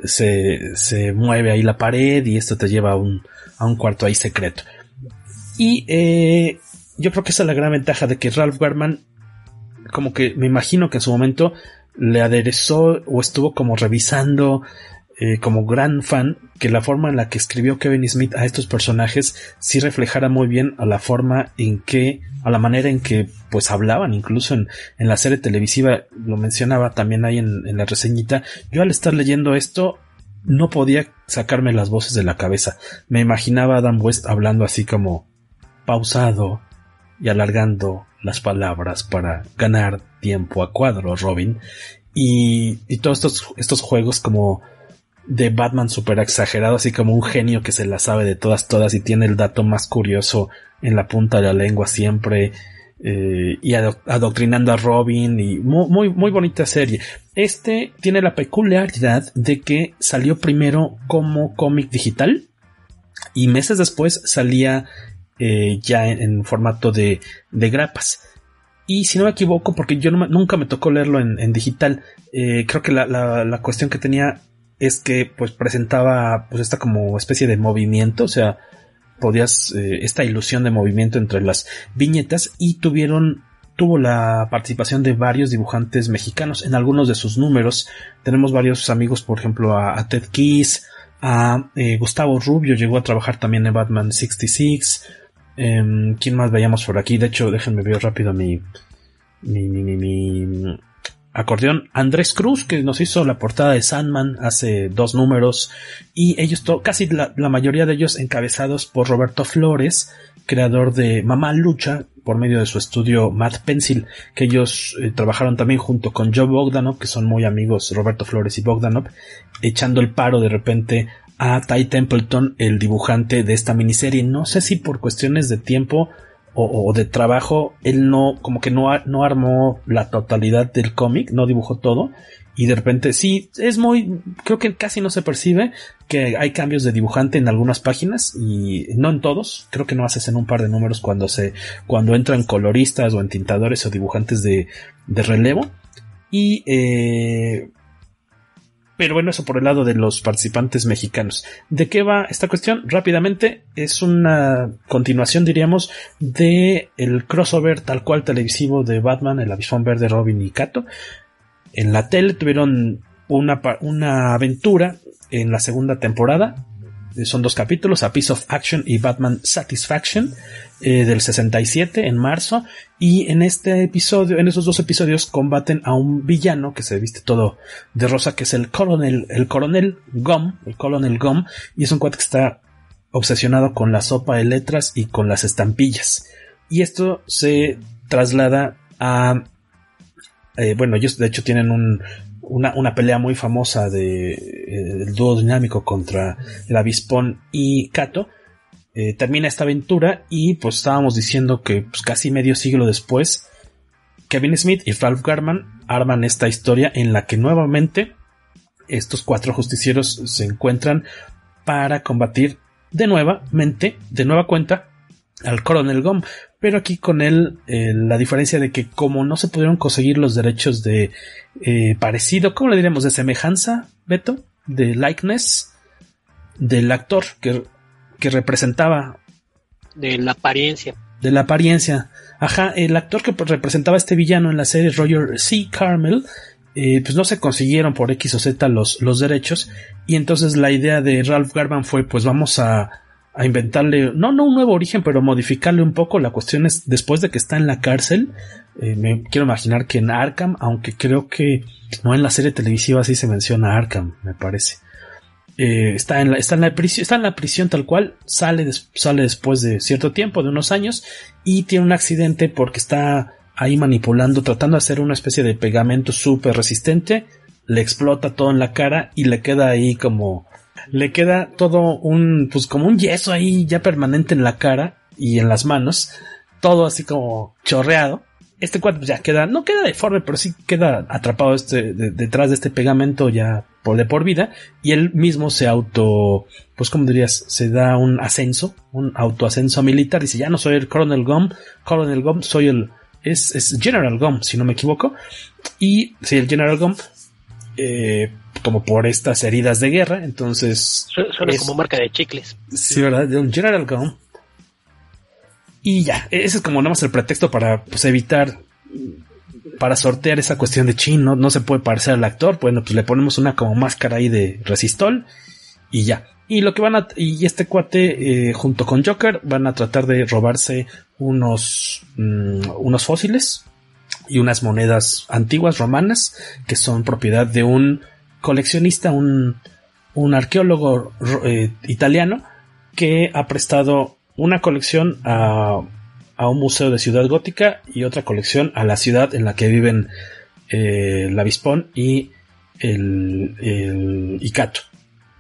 se, se mueve ahí la pared y esto te lleva a un, a un cuarto ahí secreto. Y eh, yo creo que esa es la gran ventaja de que Ralph Garman como que me imagino que en su momento le aderezó o estuvo como revisando eh, como gran fan que la forma en la que escribió Kevin Smith a estos personajes sí reflejara muy bien a la forma en que, a la manera en que pues hablaban, incluso en, en la serie televisiva, lo mencionaba también ahí en, en la reseñita, yo al estar leyendo esto no podía sacarme las voces de la cabeza. Me imaginaba a Adam West hablando así como pausado y alargando las palabras para ganar tiempo a cuadro, Robin. Y, y todos estos, estos juegos como de Batman super exagerado, así como un genio que se la sabe de todas, todas y tiene el dato más curioso en la punta de la lengua siempre. Eh, y adoctrinando a Robin y muy, muy, bonita serie. Este tiene la peculiaridad de que salió primero como cómic digital y meses después salía eh, ya en, formato de, de grapas. Y si no me equivoco, porque yo nunca me tocó leerlo en, digital, eh, creo que la, la, cuestión que tenía es que pues presentaba pues esta como especie de movimiento, o sea, podías eh, esta ilusión de movimiento entre las viñetas y tuvieron tuvo la participación de varios dibujantes mexicanos en algunos de sus números. Tenemos varios amigos, por ejemplo, a, Ted Keys, a eh, Gustavo Rubio llegó a trabajar también en Batman 66. Em, ¿Quién más veíamos por aquí? De hecho, déjenme ver rápido mi, mi, mi, mi, acordeón. Andrés Cruz, que nos hizo la portada de Sandman hace dos números. Y ellos, casi la, mayoría de ellos encabezados por Roberto Flores, creador de Mamá Lucha, por medio de su estudio Matt Pencil, que ellos eh, trabajaron también junto con Joe Bogdanov, que son muy amigos Roberto Flores y Bogdanov, echando el paro de repente a Ty Templeton, el dibujante de esta miniserie. No sé si por cuestiones de tiempo o, de trabajo, él no, como que no, no armó la totalidad del cómic, no dibujó todo. Y de repente, sí, es muy, creo que casi no se percibe que hay cambios de dibujante en algunas páginas y no en todos. Creo que no haces en un par de números cuando se, cuando entran coloristas o entintadores o dibujantes de, de relevo. Y, eh, pero bueno, eso por el lado de los participantes mexicanos. ¿De qué va esta cuestión? Rápidamente, es una continuación, diríamos, de el crossover tal cual televisivo de Batman, el avispón verde, Robin y Kato. En la tele tuvieron una, una aventura en la segunda temporada son dos capítulos, A Piece of Action y Batman Satisfaction, eh, del 67 en marzo. Y en este episodio, en esos dos episodios, combaten a un villano que se viste todo de rosa, que es el coronel, el coronel Gum, el coronel Gum, y es un cuate que está obsesionado con la sopa de letras y con las estampillas. Y esto se traslada a eh, bueno, ellos de hecho tienen un, una, una pelea muy famosa de eh, el dúo dinámico contra el avispón y Kato. Eh, termina esta aventura y pues estábamos diciendo que pues, casi medio siglo después Kevin Smith y Ralph Garman arman esta historia en la que nuevamente estos cuatro justicieros se encuentran para combatir de nuevamente, de nueva cuenta, al coronel Gom, pero aquí con él eh, la diferencia de que como no se pudieron conseguir los derechos de eh, parecido, ¿cómo le diremos? De semejanza, Beto, de likeness del actor que, que representaba. De la apariencia. De la apariencia. Ajá, el actor que representaba a este villano en la serie Roger C. Carmel, eh, pues no se consiguieron por X o Z los, los derechos y entonces la idea de Ralph Garman fue pues vamos a a inventarle, no, no un nuevo origen, pero modificarle un poco. La cuestión es, después de que está en la cárcel, eh, me quiero imaginar que en Arkham, aunque creo que no en la serie televisiva así se menciona Arkham, me parece. Eh, está, en la, está, en la prisión, está en la prisión tal cual, sale, sale después de cierto tiempo, de unos años, y tiene un accidente porque está ahí manipulando, tratando de hacer una especie de pegamento súper resistente, le explota todo en la cara y le queda ahí como le queda todo un, pues como un yeso ahí ya permanente en la cara y en las manos, todo así como chorreado. Este cuadro ya queda, no queda deforme, pero sí queda atrapado este, detrás de este pegamento ya por de por vida. Y él mismo se auto, pues como dirías, se da un ascenso, un autoascenso militar, dice ya no soy el Colonel Gum, Colonel Gum, soy el, es, es General Gum, si no me equivoco, y si el General Gum, eh, como por estas heridas de guerra, entonces... Suena como marca de chicles. Sí, ¿verdad? De un General Gum. Y ya, ese es como nada más el pretexto para pues, evitar, para sortear esa cuestión de chin, no, se puede parecer al actor, bueno, pues le ponemos una como máscara ahí de resistol y ya. Y lo que van a, y este cuate, eh, junto con Joker, van a tratar de robarse unos, mm, unos fósiles y unas monedas antiguas romanas que son propiedad de un coleccionista, un, un arqueólogo eh, italiano que ha prestado una colección a, a, un museo de ciudad gótica y otra colección a la ciudad en la que viven eh, el avispón y el, Icato.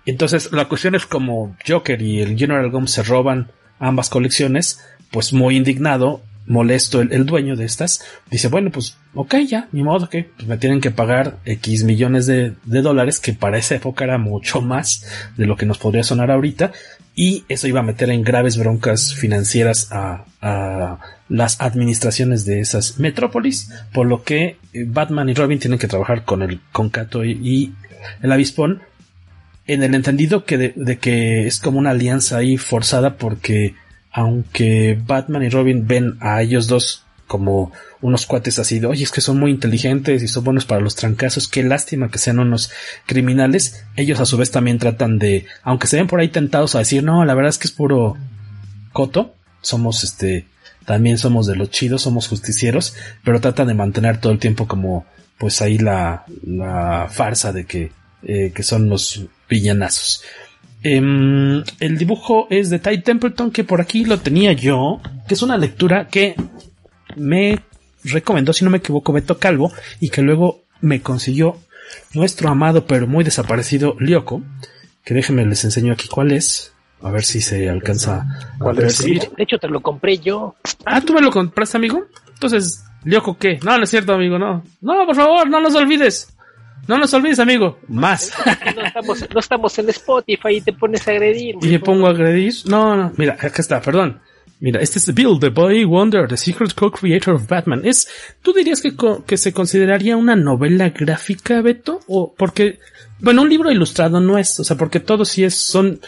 Entonces la cuestión es como Joker y el General Gum se roban ambas colecciones, pues muy indignado molesto el, dueño de estas, dice, bueno, pues ok, ya, ni modo que pues me tienen que pagar X millones de, dólares, que para esa época era mucho más de lo que nos podría sonar ahorita, y eso iba a meter en graves broncas financieras a, las administraciones de esas metrópolis, por lo que eh, Batman y Robin tienen que trabajar con el con Kato y, el avispón en el entendido que de, que es como una alianza ahí forzada porque aunque Batman y Robin ven a ellos dos como unos cuates así de, oye, es que son muy inteligentes y son buenos para los trancazos, qué lástima que sean unos criminales, ellos a su vez también tratan de, aunque se ven por ahí tentados a decir, no, la verdad es que es puro coto, somos este, también somos de los chidos, somos justicieros, pero tratan de mantener todo el tiempo como, pues ahí la, la farsa de que, eh, que son los villanazos. Em, el dibujo es de Ty Templeton, que por aquí lo tenía yo, que es una lectura que me recomendó, si no me equivoco, Beto Calvo, y que luego me consiguió nuestro amado pero muy desaparecido Lyoko, que déjenme les enseño aquí cuál es. A ver si se alcanza a percibir. De hecho, te lo compré yo. Ah, ¿tú me lo compraste, amigo? Entonces, ¿Lyoko qué? No, no es cierto, amigo, no. No, por favor, no nos olvides. No nos olvides, amigo. Más. No estamos, no estamos en Spotify y te pones a agredir. ¿Y le pongo a agredir? No, no. Mira, acá está, perdón. Mira, este es Bill, the Boy Wonder, the secret co-creator of Batman. Es, ¿tú dirías que, que se consideraría una novela gráfica, Beto? O porque, bueno, un libro ilustrado no es, o sea, porque todos sí es, son,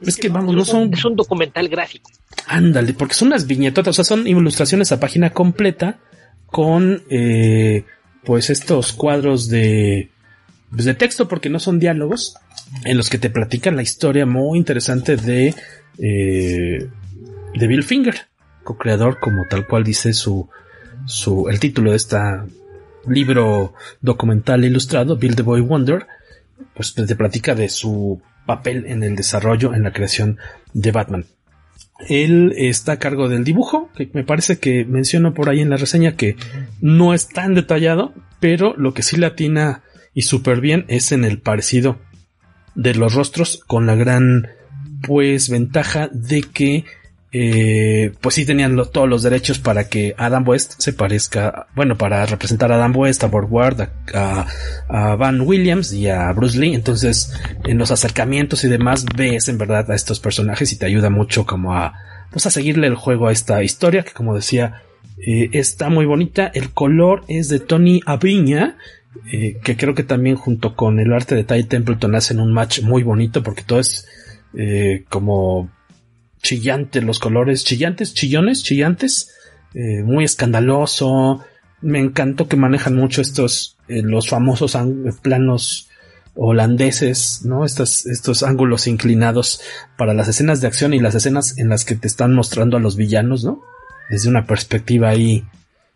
es que vamos, no son. Es un documental gráfico. Ándale, porque son unas viñetotas, o sea, son ilustraciones a página completa con, eh, pues estos cuadros de, pues de texto, porque no son diálogos, en los que te platican la historia muy interesante de, eh, de Bill Finger, co-creador, como tal cual dice su, su, el título de este libro documental ilustrado, Bill the Boy Wonder, pues te platica de su papel en el desarrollo, en la creación de Batman. Él está a cargo del dibujo, que me parece que menciono por ahí en la reseña que no es tan detallado, pero lo que sí latina y súper bien es en el parecido de los rostros con la gran pues ventaja de que eh, pues sí tenían todos los derechos para que Adam West se parezca, bueno, para representar a Adam West, a Bob Ward, a, Van Williams y a Bruce Lee. Entonces, en los acercamientos y demás, ves en verdad a estos personajes y te ayuda mucho como a, pues a seguirle el juego a esta historia que como decía, eh, está muy bonita. El color es de Tony Aviña. Eh, que creo que también junto con el arte de Ty Templeton hacen un match muy bonito porque todo es como chillante, los colores chillantes, chillones, chillantes, eh, muy escandaloso. Me encantó que manejan mucho estos, eh, los famosos planos holandeses, ¿no? Estos ángulos inclinados para las escenas de acción y las escenas en las que te están mostrando a los villanos, ¿no? Desde una perspectiva ahí,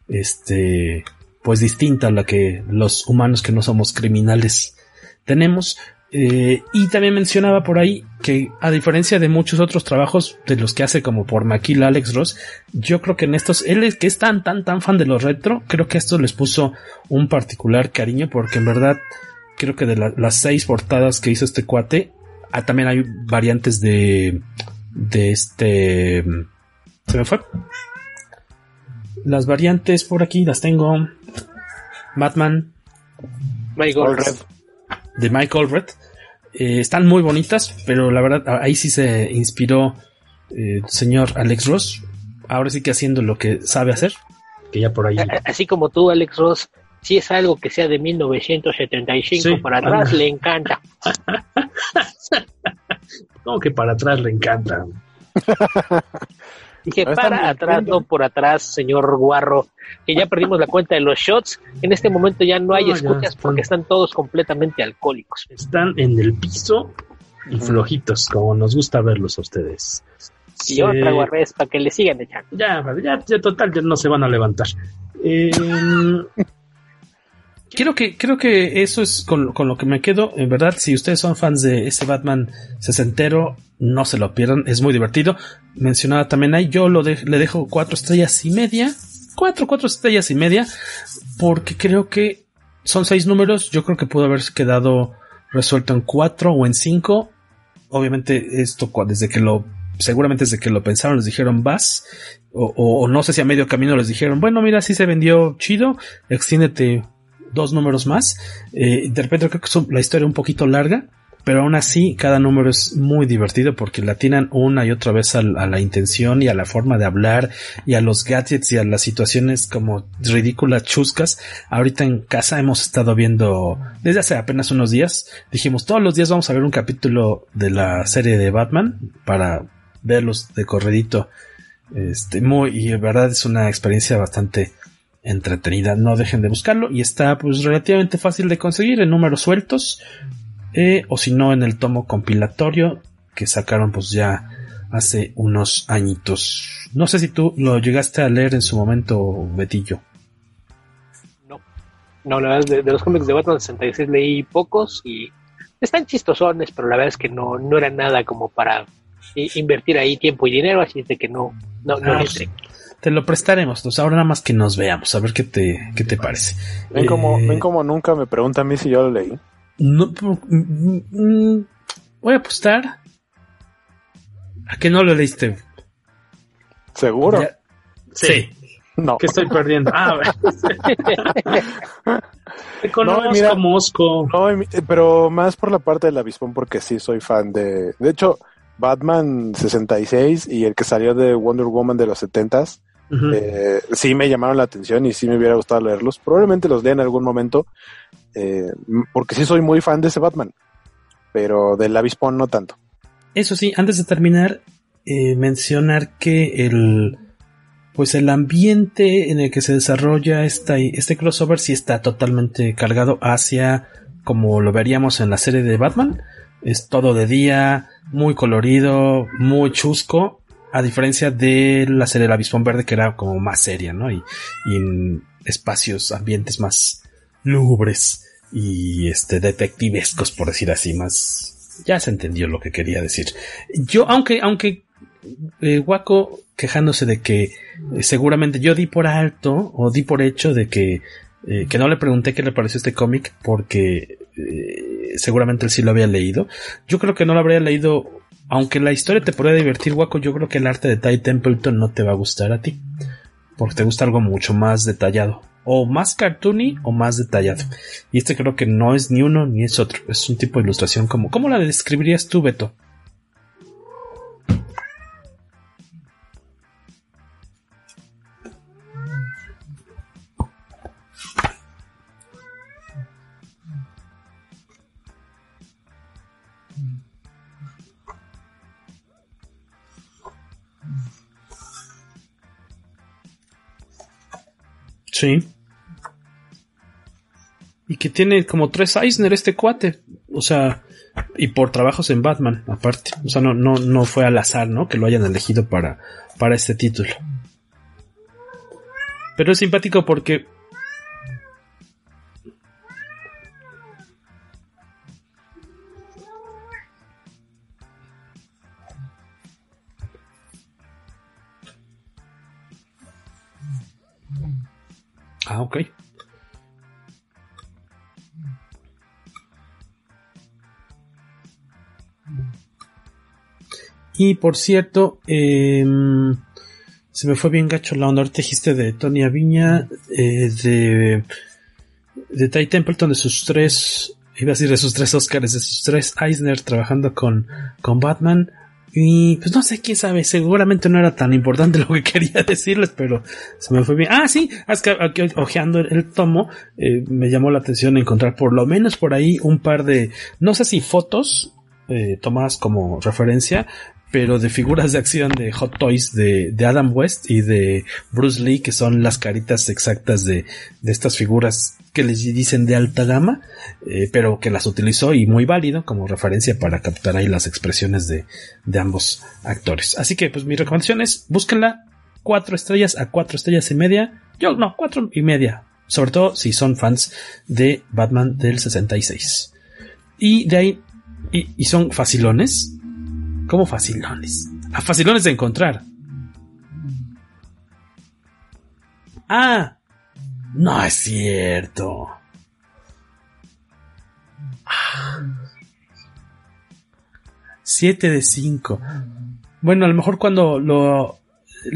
este, pues distinta a la que los humanos que no somos criminales tenemos. Eh, y también mencionaba por ahí que a diferencia de muchos otros trabajos de los que hace como por Maquil Alex Ross, yo creo que en estos, él es que es tan tan tan fan de los retro, creo que esto les puso un particular cariño porque en verdad creo que de las seis portadas que hizo este cuate, ah, también hay variantes de, de este, se me fue. Las variantes por aquí las tengo. Batman. Michael Red de Michael Red. Eh, están muy bonitas, pero la verdad ahí sí se inspiró el eh, señor Alex Ross. Ahora sí que haciendo lo que sabe hacer, que ya por ahí. Así como tú, Alex Ross, si es algo que sea de 1975 para atrás, le encanta. (laughs) como que para atrás le encanta? (laughs) Dije, para atrás, no por atrás, señor Guarro, que ya perdimos la cuenta de los shots. En este momento ya no hay escuchas porque están todos completamente alcohólicos. Están en el piso y flojitos, como nos gusta verlos a ustedes. Y yo traigo a res para que le sigan echando. Ya, ya, ya total, ya no se van a levantar. Eh, (laughs) creo que, creo que eso es con, lo que me quedo. En verdad, si ustedes son fans de ese Batman sesentero, no se lo pierdan, es muy divertido. Mencionaba también ahí, yo lo le dejo cuatro estrellas y media. Cuatro, cuatro estrellas y media. Porque creo que son seis números. Yo creo que pudo haber quedado resuelto en cuatro o en cinco. Obviamente, esto desde que lo seguramente desde que lo pensaron les dijeron vas, o, no sé si a medio camino les dijeron, bueno, mira, si se vendió chido, extiéndete dos números más. Eh, repente creo que es la historia un poquito larga, pero aún así cada número es muy divertido porque la atinan una y otra vez a, la intención y a la forma de hablar y a los gadgets y a las situaciones como ridículas chuscas. Ahorita en casa hemos estado viendo desde hace apenas unos días, dijimos todos los días vamos a ver un capítulo de la serie de Batman para verlos de corredito. Este, muy, y en verdad es una experiencia bastante entretenida. No dejen de buscarlo y está pues relativamente fácil de conseguir en números sueltos eh, o si no en el tomo compilatorio que sacaron pues ya hace unos añitos. No sé si tú lo llegaste a leer en su momento, Betillo. No, no, la verdad, de, de los cómics de Batman 66 leí pocos y están chistosones, pero la verdad es que no, no era nada como para invertir ahí tiempo y dinero, así es de que no, no, no ah, Te lo prestaremos, pues ahora nada más que nos veamos, a ver qué te, qué te parece. Ven, como, eh, ven como nunca me pregunta a mí si yo lo leí. No, mm, mm, voy a apostar a que no lo leíste. ¿Seguro? sí. No. ¿Qué estoy perdiendo? Ah, (laughs) Te conozco, Mosco. pero más por la parte del avispón, porque sí soy fan de. De hecho, Batman 66 y el que salió de Wonder Woman de los 70s, eh, sí me llamaron la atención y sí me hubiera gustado leerlos. Probablemente los lea en algún momento, eh, porque sí soy muy fan de ese Batman, pero del avispón no tanto. Eso sí, antes de terminar, eh, mencionar que el pues el ambiente en el que se desarrolla esta, este crossover sí está totalmente cargado hacia como lo veríamos en la serie de Batman. Es todo de día, muy colorido, muy chusco, a diferencia de la serie del Avispón Verde que era como más seria, ¿no? Y, y en espacios, ambientes más lúgubres y este detectivescos, por decir así, más ya se entendió lo que quería decir. Yo, aunque, aunque eh, Waco quejándose de que eh, seguramente yo di por alto o di por hecho de que, eh, que no le pregunté qué le pareció este cómic porque seguramente él sí lo había leído. Yo creo que no lo habría leído, aunque la historia te podría divertir, Waco, yo creo que el arte de Ty Templeton no te va a gustar a ti. Porque te gusta algo mucho más detallado. O más cartoony o más detallado. Y este creo que no es ni uno ni es otro. Es un tipo de ilustración como... ¿Cómo la describirías tú, Beto? Sí. Y que tiene como tres Eisner este cuate. O sea, y por trabajos en Batman, aparte. O sea, no, no, no fue al azar, ¿no? Que lo hayan elegido para, para este título. Pero es simpático porque Ah, ok. Y por cierto, em, se me fue bien gacho la onda. Ahorita dijiste de Tony Aviña, eh, de, de Ty Templeton, de sus tres, iba a decir de sus tres Oscars, de sus tres Eisner trabajando con, con Batman. Y pues no sé, quién sabe, seguramente no era tan importante (laughs) lo que quería decirles, pero se me fue bien. Ah, sí, es que aquí ojeando el, tomo, eh, me llamó la atención encontrar por lo menos por ahí un par de, no sé si fotos eh, tomadas como referencia, pero de figuras de acción de Hot Toys de, de, Adam West y de Bruce Lee, que son las caritas exactas de, de estas figuras que les dicen de alta gama, eh, pero que las utilizó y muy válido como referencia para captar ahí las expresiones de, de ambos actores. Así que, pues mi recomendación es, búsquenla cuatro estrellas a cuatro estrellas y media. Yo, no, cuatro y media. Sobre todo si son fans de Batman del 66. Y de ahí, y, y son facilones. ¿Cómo facilones? A facilones de encontrar. Ah, no es cierto. 7 de 5. Bueno, a lo mejor cuando lo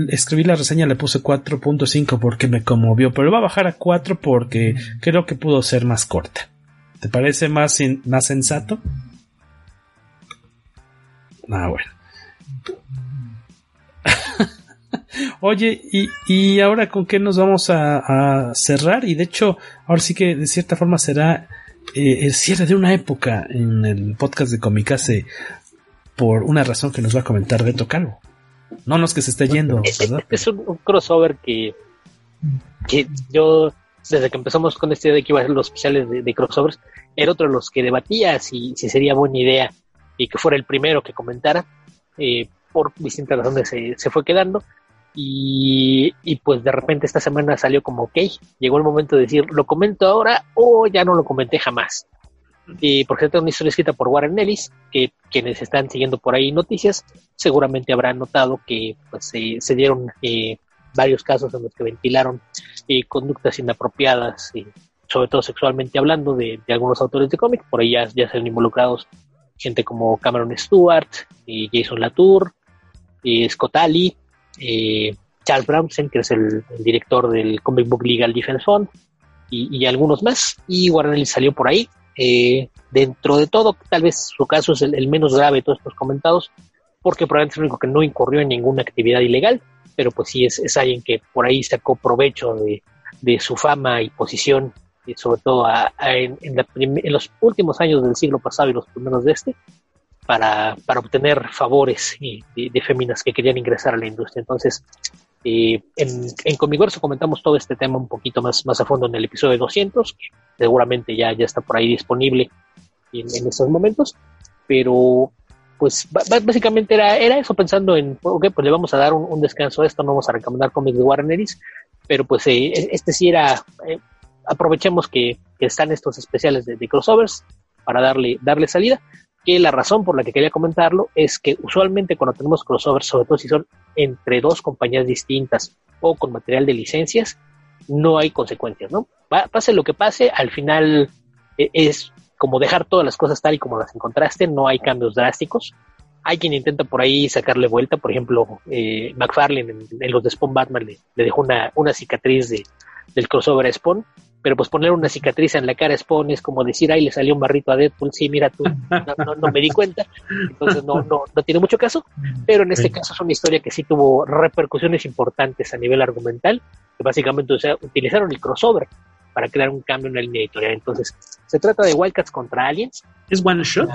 escribí la reseña le puse 4.5 porque me conmovió, pero va a bajar a 4 porque creo que pudo ser más corta. ¿Te parece más, más sensato? Ah, bueno. (laughs) Oye, y, y, ahora con qué nos vamos a, cerrar? Y de hecho, ahora sí que de cierta forma será eh, el cierre de una época en el podcast de Comicase por una razón que nos va a comentar Beto Calvo. No, no es que se esté yendo, ¿verdad? Es un, crossover que, que yo, desde que empezamos con esta idea de que iba a ser los especiales de, crossovers, era otro de los que debatía si, si sería buena idea y que fuera el primero que comentara. Eh, por distintas razones se, se fue quedando. Y, y, pues de repente esta semana salió como, ok, llegó el momento de decir, ¿lo comento ahora o ya no lo comenté jamás? Y por cierto, una historia escrita por Warren Ellis, que quienes están siguiendo por ahí noticias, seguramente habrán notado que pues, se dieron eh, varios casos en los que ventilaron eh, conductas inapropiadas, eh, sobre todo sexualmente hablando, de, algunos autores de cómic. Por ahí ya, ya se han involucrados gente como Cameron Stewart, Jason Latour, Scott Ali, Charles Brownson, que es el, director del Comic Book Legal Defense Fund, y, algunos más. Y Warren salió por ahí. dentro de todo, tal vez su caso es el, menos grave de todos estos comentados, porque probablemente es el único que no incurrió en ninguna actividad ilegal, pero pues sí es, alguien que por ahí sacó provecho de, su fama y posición, y sobre todo en, los últimos años del siglo pasado y los primeros de este, para, obtener favores de, de, féminas que querían ingresar a la industria. Entonces, eh, en, en Comiverso comentamos todo este tema un poquito más, más a fondo en el episodio 200, que seguramente ya, ya está por ahí disponible en, en estos momentos, pero pues básicamente era, era eso pensando en, ok, pues le vamos a dar un, descanso a esto, no vamos a recomendar cómics de Warren Ellis, pero pues eh, e, este sí era, eh, aprovechemos que, están estos especiales de, crossovers para darle, darle salida, que la razón por la que quería comentarlo es que usualmente cuando tenemos crossovers, sobre todo si son entre dos compañías distintas o con material de licencias, no hay consecuencias, ¿no? pase lo que pase, al final eh, es como dejar todas las cosas tal y como las encontraste, no hay cambios drásticos. Hay quien intenta por ahí sacarle vuelta, por ejemplo, eh, McFarlane en, los de Spawn Batman le, dejó una, una cicatriz de, del crossover Spawn, pero pues poner una cicatriz en la cara es como decir, ay, le salió un barrito a Deadpool, sí, mira tú, no, no, me di cuenta, entonces no, no, no tiene mucho caso, pero en este caso es una historia que sí tuvo repercusiones importantes a nivel argumental, que básicamente o sea, utilizaron el crossover para crear un cambio en la línea editorial. Entonces, se trata de Wildcats contra Aliens. ¿Es one shot?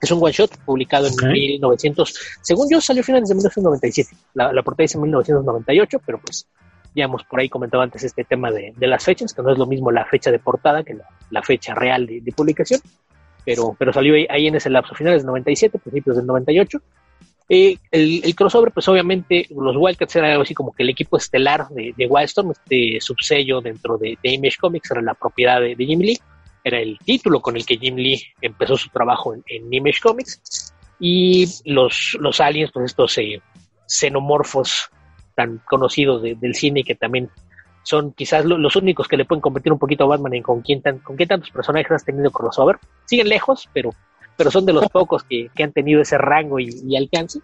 Es un one shot publicado en 1900. Según yo, salió a finales de 1997. La, la portada dice 1998, pero pues ya hemos por ahí comentado antes este tema de, las fechas, que no es lo mismo la fecha de portada que la, fecha real de, publicación, pero, pero salió ahí, en ese lapso, finales del 97, principios del 98. Eh, el, crossover, pues obviamente los Wildcats era algo así como que el equipo estelar de, de Wildstorm, este subsello dentro de, Image Comics, era la propiedad de, Jim Lee, era el título con el que Jim Lee empezó su trabajo en, Image Comics, y los, los aliens, pues estos eh, xenomorfos tan conocidos del cine que también son quizás los únicos que le pueden competir un poquito a Batman en con quién, con qué tantos personajes has tenido crossover. Siguen lejos, pero pero son de los pocos que, han tenido ese rango y, alcance.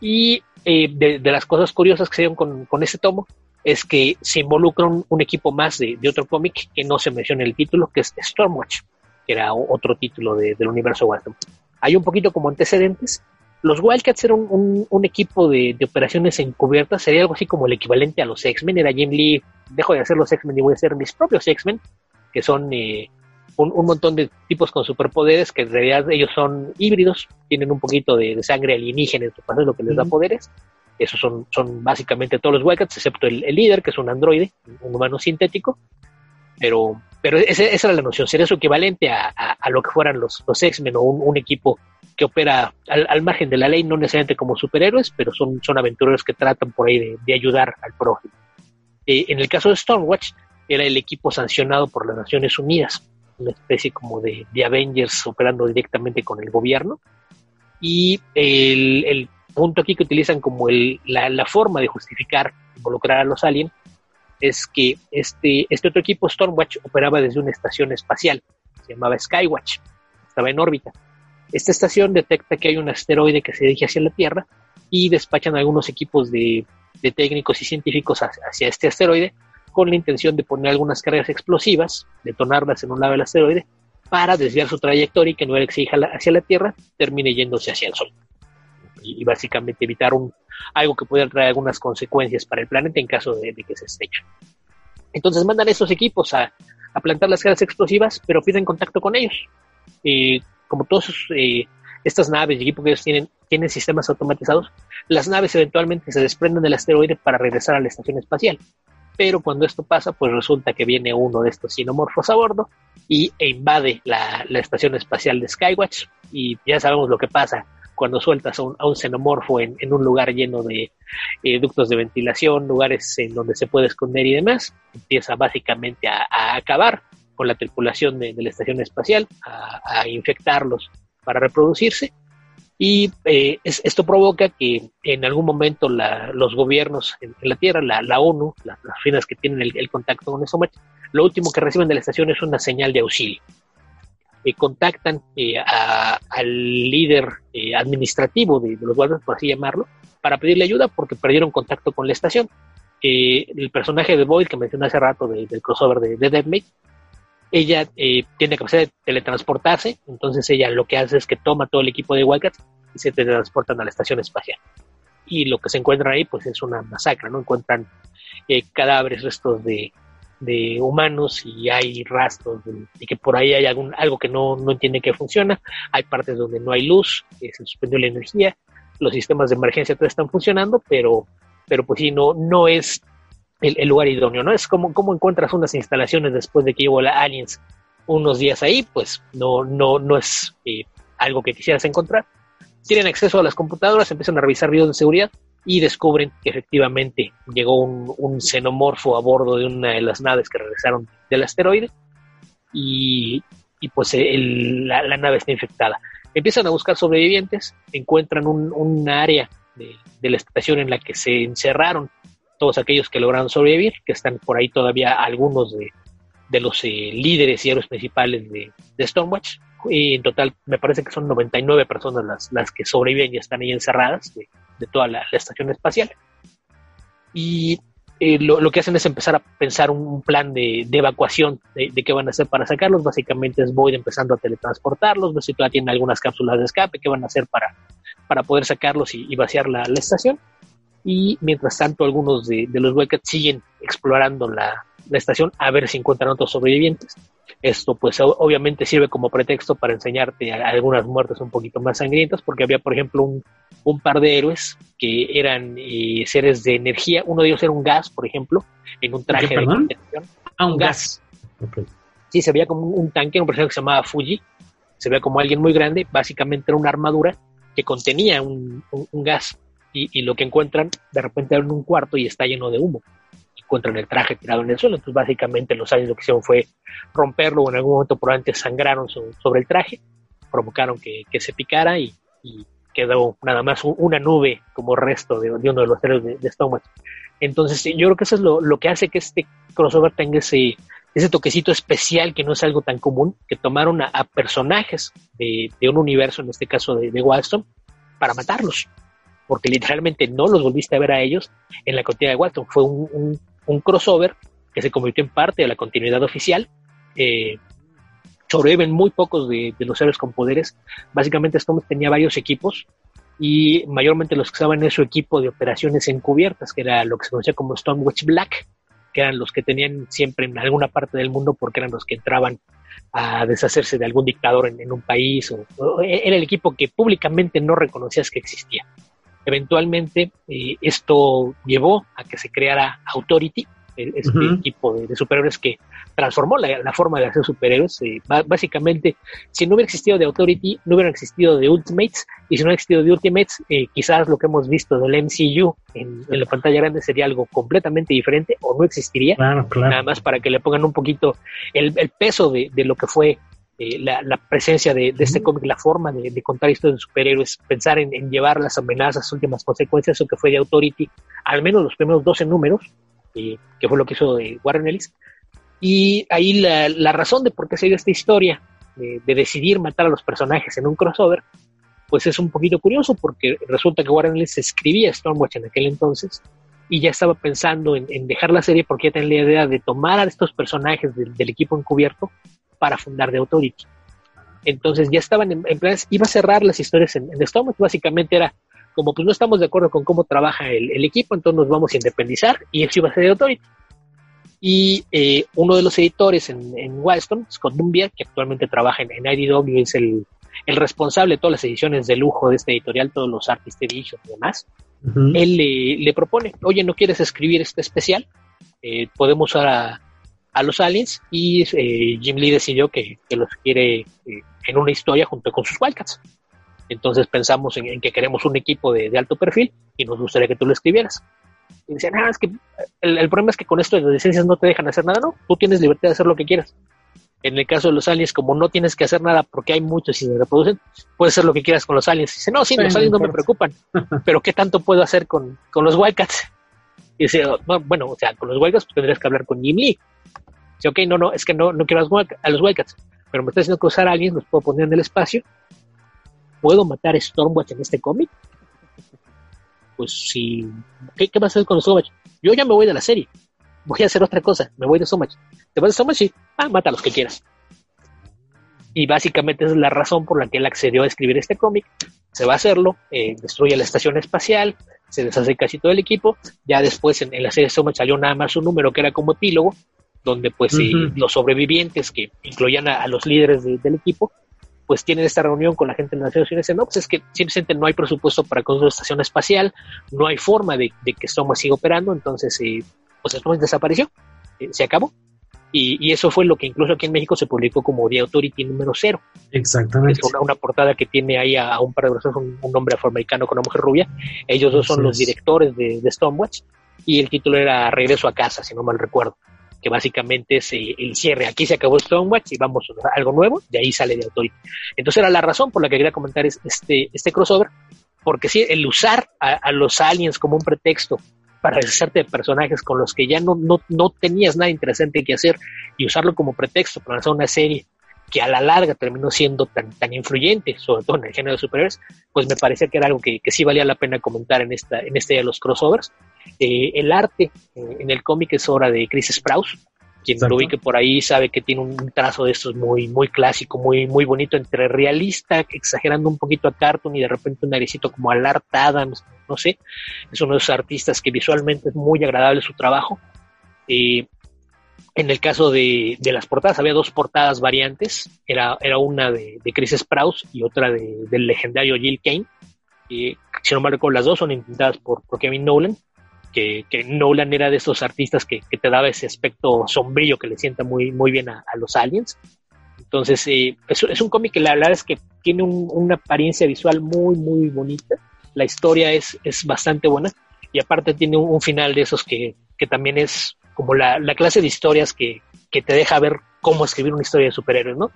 Y eh, de, las cosas curiosas que se dieron con, con ese tomo es que se involucra un, equipo más de, otro cómic que no se menciona en el título, que es Stormwatch, que era otro título del universo Watson. Hay un poquito como antecedentes. Los Wildcats eran un, equipo de, operaciones encubiertas, sería algo así como el equivalente a los X-Men. Era Jim Lee, dejo de hacer los X-Men y voy a hacer mis propios X-Men, que son eh, un, montón de tipos con superpoderes que en realidad ellos son híbridos, tienen un poquito de, sangre alienígena en su es lo que les da poderes. Esos son, son básicamente todos los Wildcats, excepto el, líder, que es un androide, un humano sintético. Pero, pero esa, era la noción, sería su equivalente a, lo que fueran los, los X-Men o un, equipo que opera al, margen de la ley, no necesariamente como superhéroes, pero son, son aventureros que tratan por ahí de, ayudar al prójimo. Eh, en el caso de Stormwatch, era el equipo sancionado por las Naciones Unidas una especie como de, Avengers operando directamente con el gobierno. Y el, punto aquí que utilizan como el, la, forma de justificar involucrar a los aliens es que este, este otro equipo, Stormwatch, operaba desde una estación espacial, se llamaba Skywatch, estaba en órbita. Esta estación detecta que hay un asteroide que se dirige hacia la Tierra y despachan algunos equipos de, técnicos y científicos hacia este asteroide con la intención de poner algunas cargas explosivas, detonarlas en un lado del asteroide, para desviar su trayectoria y que no exija hacia la Tierra termine yéndose hacia el Sol. Y, básicamente evitar un, algo que pudiera traer algunas consecuencias para el planeta en caso de, que se estreche. Entonces mandan estos equipos a, plantar las cargas explosivas, pero piden contacto con ellos. Como todas eh, estas naves y equipos que ellos tienen, tienen sistemas automatizados, las naves eventualmente se desprenden del asteroide para regresar a la estación espacial. Pero cuando esto pasa, pues resulta que viene uno de estos sinomorfos a bordo y e invade la, estación espacial de Skywatch. Y ya sabemos lo que pasa cuando sueltas a un, xenomorfo en, un lugar lleno de eh, ductos de ventilación, lugares en donde se puede esconder y demás, empieza básicamente a, acabar con la tripulación de, la estación espacial, a, infectarlos para reproducirse. Y eh, esto provoca que en algún momento los gobiernos en, la Tierra, la, ONU, las, finas que tienen el, contacto con eso, lo último que reciben de la estación es una señal de auxilio. Eh, contactan eh, al líder eh, administrativo de, los guardias, por así llamarlo, para pedirle ayuda porque perdieron contacto con la estación. el personaje de Boyle que mencioné hace rato del crossover de, de Deadmate, ella tiene capacidad de teletransportarse, entonces ella lo que hace es que toma todo el equipo de Wildcats y se teletransportan a la estación espacial. Y lo que se encuentra ahí pues es una masacre, ¿no? Encuentran cadáveres, restos de, de humanos y hay rastros de, que por ahí hay algún, algo que no, no entiende que funciona, hay partes donde no hay luz, se suspendió la energía, los sistemas de emergencia están funcionando, pero, pero pues sí, no, no es el, lugar idóneo, ¿no? Es como, como encuentras unas instalaciones después de que llevo la Aliens unos días ahí, pues no, no, no es eh, algo que quisieras encontrar. Tienen acceso a las computadoras, empiezan a revisar videos de seguridad, y descubren que efectivamente llegó un, xenomorfo a bordo de una de las naves que regresaron del asteroide y, pues la, nave está infectada. Empiezan a buscar sobrevivientes, encuentran un, área de, la estación en la que se encerraron todos aquellos que lograron sobrevivir, que están por ahí todavía algunos de, los eh, líderes y héroes principales de, de Stormwatch. Y en total me parece que son 99 personas las, las que sobreviven y están ahí encerradas de toda la, estación espacial. Y eh, lo, que hacen es empezar a pensar un plan de, evacuación de, qué van a hacer para sacarlos. Básicamente es Void empezando a teletransportarlos, ver si todavía tienen algunas cápsulas de escape, qué van a hacer para, para poder sacarlos y, vaciar la, estación. Y mientras tanto, algunos de, los Wildcats siguen explorando la, la estación a ver si encuentran otros sobrevivientes. Esto pues obviamente sirve como pretexto para enseñarte algunas muertes un poquito más sangrientas, porque había por ejemplo un, un par de héroes que eran eh, seres de energía, uno de ellos era un gas, por ejemplo, en un traje de contención. Ah, un gas. Sí, se veía como un tanque, un personaje que se llamaba Fuji, se veía como alguien muy grande, básicamente era una armadura que contenía un, gas y, lo que encuentran de repente en un cuarto y está lleno de humo. Encuentran el traje tirado en el suelo. Entonces, básicamente, los aliens lo que hicieron fue romperlo o en algún momento probablemente sangraron sobre el traje, provocaron que, se picara y, quedó nada más una nube como resto de, uno de los seres de, de Entonces, yo creo que eso es lo, que hace que este crossover tenga ese, ese toquecito especial que no es algo tan común, que tomaron a, personajes de, un universo, en este caso de, de para matarlos porque literalmente no los volviste a ver a ellos en la continuidad de Wildstorm. Fue un, crossover que se convirtió en parte de la continuidad oficial. Eh, sobreviven muy pocos de, los héroes con poderes. Básicamente Storm tenía varios equipos y mayormente los que estaban en su equipo de operaciones encubiertas, que era lo que se conocía como Stormwatch Black, que eran los que tenían siempre en alguna parte del mundo porque eran los que entraban a deshacerse de algún dictador en, un país. Era el equipo que públicamente no reconocías que existía. Eventualmente eh, esto llevó a que se creara Authority, este equipo de, superhéroes que transformó la, forma de hacer superhéroes. Eh, básicamente, si no hubiera existido de Authority, no hubiera existido de Ultimates, y si no hubiera existido de Ultimates, eh, quizás lo que hemos visto del MCU en, la pantalla grande sería algo completamente diferente o no existiría. Nada más para que le pongan un poquito el, peso de, lo que fue eh, la, presencia de, este cómic, la forma de, contar historias de superhéroes, pensar en, llevar las amenazas, últimas consecuencias, eso que fue de Authority, al menos los primeros 12 números, eh, que fue lo que hizo de Warren Ellis. Y ahí la, razón de por qué se dio esta historia, de, decidir matar a los personajes en un crossover, pues es un poquito curioso porque resulta que Warren Ellis escribía Stormwatch en aquel entonces y ya estaba pensando en, dejar la serie porque ya tenía la idea de tomar a estos personajes del equipo encubierto para fundar The Authority. Entonces ya estaban en, planes, iba a cerrar las historias en, en básicamente era como pues no estamos de acuerdo con cómo trabaja el, equipo, entonces nos vamos a independizar y eso iba a ser The Authority. Y eh, uno de los editores en, en Wildstorm, Scott Dumbier, que actualmente trabaja en, en IDW, es el, responsable de todas las ediciones de lujo de este editorial, todos los artist editions y demás, él le, propone, oye, ¿no quieres escribir este especial? Eh, podemos usar a los aliens y eh, Jim Lee decidió que, que los quiere eh, en una historia junto con sus Wildcats. Entonces pensamos en, que queremos un equipo de, alto perfil y nos gustaría que tú lo escribieras. Y decían, ah, es que el, problema es que con esto de las licencias no te dejan hacer nada, no, tú tienes libertad de hacer lo que quieras. En el caso de los aliens, como no tienes que hacer nada porque hay muchos y se reproducen, puedes hacer lo que quieras con los aliens. dice, no, sí, los aliens no me preocupan, (laughs) pero ¿qué tanto puedo hacer con, con los Wildcats? Y dice, bueno, o sea, con los Wildcats pues, tendrías que hablar con Jim Lee. Dice, ok, no, no, es que no, no quiero a los Wildcats, pero me está haciendo cruzar a aliens, los puedo poner en el espacio. ¿Puedo matar a Stormwatch en este cómic? Pues sí. ¿Qué, ¿Qué, vas a hacer con Stormwatch? Yo ya me voy de la serie. Voy a hacer otra cosa. Me voy de Stormwatch. ¿Te vas de Stormwatch? Sí. Ah, mata a los que quieras. Y básicamente esa es la razón por la que él accedió a escribir este cómic. Se va a hacerlo, eh, destruye la estación espacial, se deshace casi todo el equipo. Ya después en, la serie Stormwatch salió nada más un número que era como epílogo, donde pues los sobrevivientes que incluían a, los líderes del equipo, pues tienen esta reunión con la gente de Naciones Unidas y dicen, no, pues es que simplemente no hay presupuesto para construir una estación espacial, no hay forma de, que Stormwatch siga operando, entonces eh, pues Stormwatch desapareció, eh, se acabó. Y, eso fue lo que incluso aquí en México se publicó como The Authority número cero. Exactamente. Es una, portada que tiene ahí a, un par de personas, un, hombre afroamericano con una mujer rubia. Ellos dos son los directores de, de Stormwatch. Y el título era Regreso a casa, si no mal recuerdo que básicamente es eh, el cierre. Aquí se acabó Stormwatch y vamos a algo nuevo, de ahí sale de Authority. Entonces era la razón por la que quería comentar este, este crossover, porque sí, el usar a, los aliens como un pretexto para deshacerte de personajes con los que ya no, no, no tenías nada interesante que hacer y usarlo como pretexto para hacer una serie que a la larga terminó siendo tan, tan influyente, sobre todo en el género de superhéroes, pues me parecía que era algo que, que sí valía la pena comentar en esta en este de los crossovers. Eh, el arte eh, en el cómic es obra de Chris Sprouse, quien lo vi que por ahí sabe que tiene un trazo de estos muy, muy clásico, muy, muy bonito, entre realista, exagerando un poquito a cartoon y de repente un airecito como al Art Adams, no sé. Es uno de esos artistas que visualmente es muy agradable su trabajo. Eh, en el caso de, las portadas, había dos portadas variantes. Era, era una de, Chris Sprouse y otra del legendario Jill Kane. si no me recuerdo, las dos son intentadas por, Kevin Nolan. Que, Nolan era de esos artistas que, te daba ese aspecto sombrío que le sienta muy, muy bien a, los aliens. Entonces, eh, es, un cómic que la verdad es que tiene una apariencia visual muy, muy bonita. La historia es, es bastante buena y aparte tiene un, final de esos que, que también es como la, clase de historias que, te deja ver cómo escribir una historia de superhéroes, ¿no?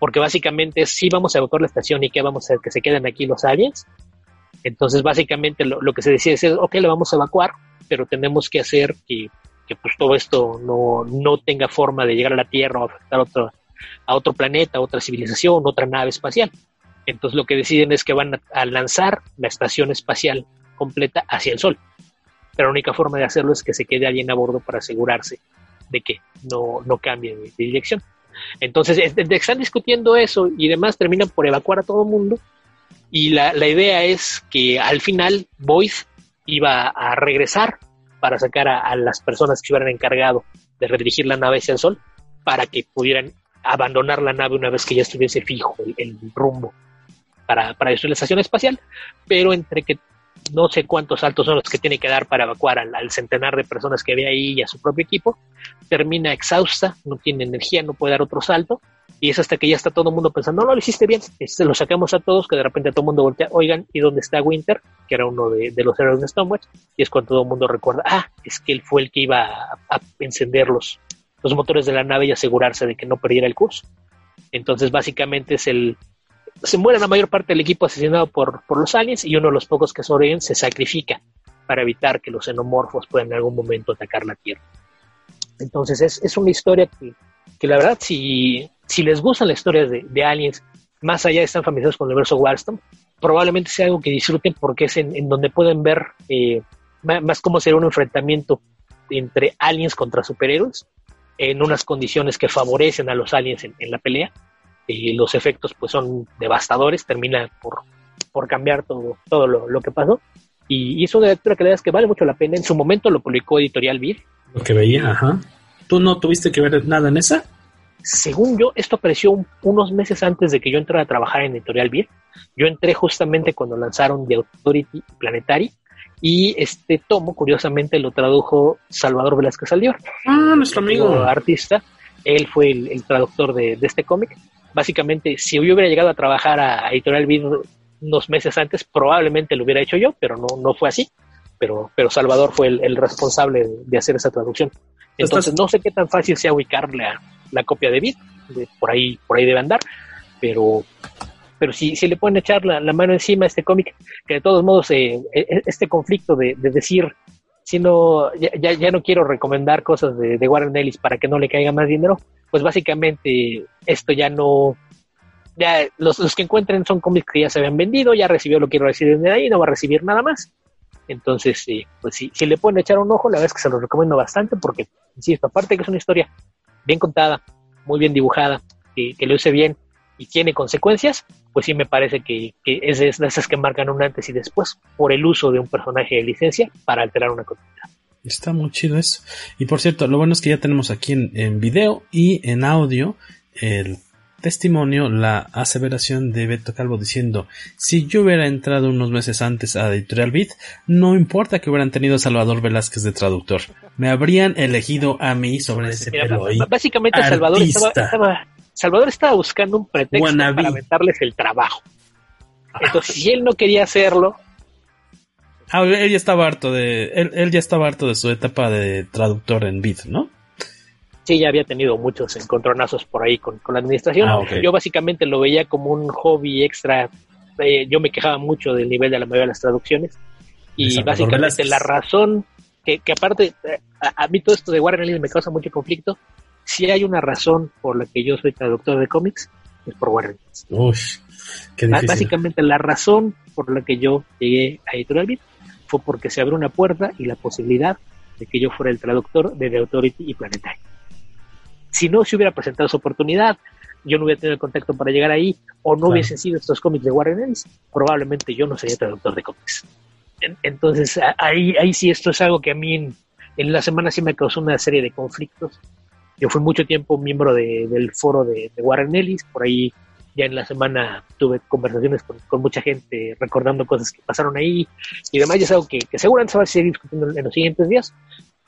Porque básicamente si vamos a evacuar la estación y que vamos a hacer que se queden aquí los aliens. Entonces básicamente lo, que se decide es, ok, lo vamos a evacuar, pero tenemos que hacer que, pues todo esto no, no tenga forma de llegar a la Tierra o afectar a otro, a otro planeta, otra civilización, otra nave espacial. Entonces lo que deciden es que van a lanzar la estación espacial completa hacia el Sol pero la única forma de hacerlo es que se quede alguien a bordo para asegurarse de que no, no cambie de, dirección. Entonces, están discutiendo eso y demás, terminan por evacuar a todo el mundo. Y la, la, idea es que al final Boyce iba a regresar para sacar a, las personas que se hubieran encargado de redirigir la nave hacia el Sol para que pudieran abandonar la nave una vez que ya estuviese fijo el, rumbo para, para la estación espacial. Pero entre que no sé cuántos saltos son los que tiene que dar para evacuar al, centenar de personas que ve ahí y a su propio equipo. Termina exhausta, no tiene energía, no puede dar otro salto. Y es hasta que ya está todo el mundo pensando, no, lo hiciste bien. Se lo sacamos a todos, que de repente todo el mundo voltea, oigan, ¿y dónde está Winter? Que era uno de, los héroes de Stonewatch. Y es cuando todo el mundo recuerda, ah, es que él fue el que iba a, encender los, los motores de la nave y asegurarse de que no perdiera el curso. Entonces, básicamente es el, se muere la mayor parte del equipo asesinado por, por los aliens y uno de los pocos que sobreviven se sacrifica para evitar que los xenomorfos puedan en algún momento atacar la Tierra. Entonces es, es una historia que, que, la verdad, si, si les gustan las historias de, aliens, más allá de estar familiarizados con el universo Wildstorm, probablemente sea algo que disfruten porque es en, donde pueden ver eh, más cómo será un enfrentamiento entre aliens contra superhéroes en unas condiciones que favorecen a los aliens en, la pelea y los efectos pues son devastadores, termina por, por cambiar todo, todo lo, que pasó. Y, y, es una lectura que le das que vale mucho la pena. En su momento lo publicó Editorial Vid. Lo que veía, ajá. ¿Tú no tuviste que ver nada en esa? Según yo, esto apareció unos meses antes de que yo entrara a trabajar en Editorial Vid. Yo entré justamente cuando lanzaron The Authority Planetary y este tomo, curiosamente, lo tradujo Salvador Velázquez Aldior. Ah, nuestro amigo. Artista. Él fue el, traductor de, de este cómic básicamente, si yo hubiera llegado a trabajar a, Editorial Vid, unos meses antes, probablemente lo hubiera hecho yo, pero no, no fue así. Pero, pero Salvador fue el, responsable de, hacer esa traducción. Entonces no sé qué tan fácil sea ubicar la, la copia de Bit, por ahí, por ahí debe andar, pero, pero si, si le pueden echar la, mano encima a este cómic, que de todos modos eh, e, e, este conflicto de, decir si no, ya, ya, no quiero recomendar cosas de, de, Warren Ellis para que no le caiga más dinero, pues básicamente esto ya no, ya los, los que encuentren son cómics que ya se habían vendido, ya recibió lo que quiero recibir de ahí, no va a recibir nada más. Entonces, pues si, si le pueden echar un ojo, la verdad es que se lo recomiendo bastante porque, insisto, aparte que es una historia bien contada, muy bien dibujada, que, que lo hice bien y tiene consecuencias, pues sí me parece que, es de esas que marcan un antes y después por el uso de un personaje de licencia para alterar una comunidad. Está muy chido eso. Y por cierto, lo bueno es que ya tenemos aquí en, en video y en audio el testimonio la aseveración de Beto Calvo diciendo si yo hubiera entrado unos meses antes a Editorial Beat, no importa que hubieran tenido a Salvador Velázquez de traductor, me habrían elegido a mí sobre ese pelo Básicamente Salvador estaba, Salvador estaba buscando un pretexto para aventarles el trabajo. Entonces, si él no quería hacerlo, Ah, él ya estaba harto de. Él, él, ya estaba harto de su etapa de traductor en Beat, ¿no? Sí ya había tenido muchos encontronazos por ahí con, la administración. Ah, yo básicamente lo veía como un hobby extra. Eh, yo me quejaba mucho del nivel de la mayoría de las traducciones. Y básicamente la razón que, aparte, eh, a, mí todo esto de Warren Ellis me causa mucho conflicto. Si hay una razón por la que yo soy traductor de cómics, es por Warren Ellis. Básicamente la razón por la que yo llegué a Editorial Beat fue porque se abrió una puerta y la posibilidad de que yo fuera el traductor de The Authority y Planetary si no se hubiera presentado esa oportunidad, yo no hubiera tenido el contacto para llegar ahí, o no hubiesen sido estos cómics de Warren Ellis, probablemente yo no sería traductor de cómics. entonces, ahí, ahí sí esto es algo que a mí en, la semana sí me causó una serie de conflictos. Yo fui mucho tiempo miembro del foro de, Warren Ellis, por ahí ya en la semana tuve conversaciones con, mucha gente recordando cosas que pasaron ahí y demás, ya es algo que, seguramente se va a seguir discutiendo en los siguientes días,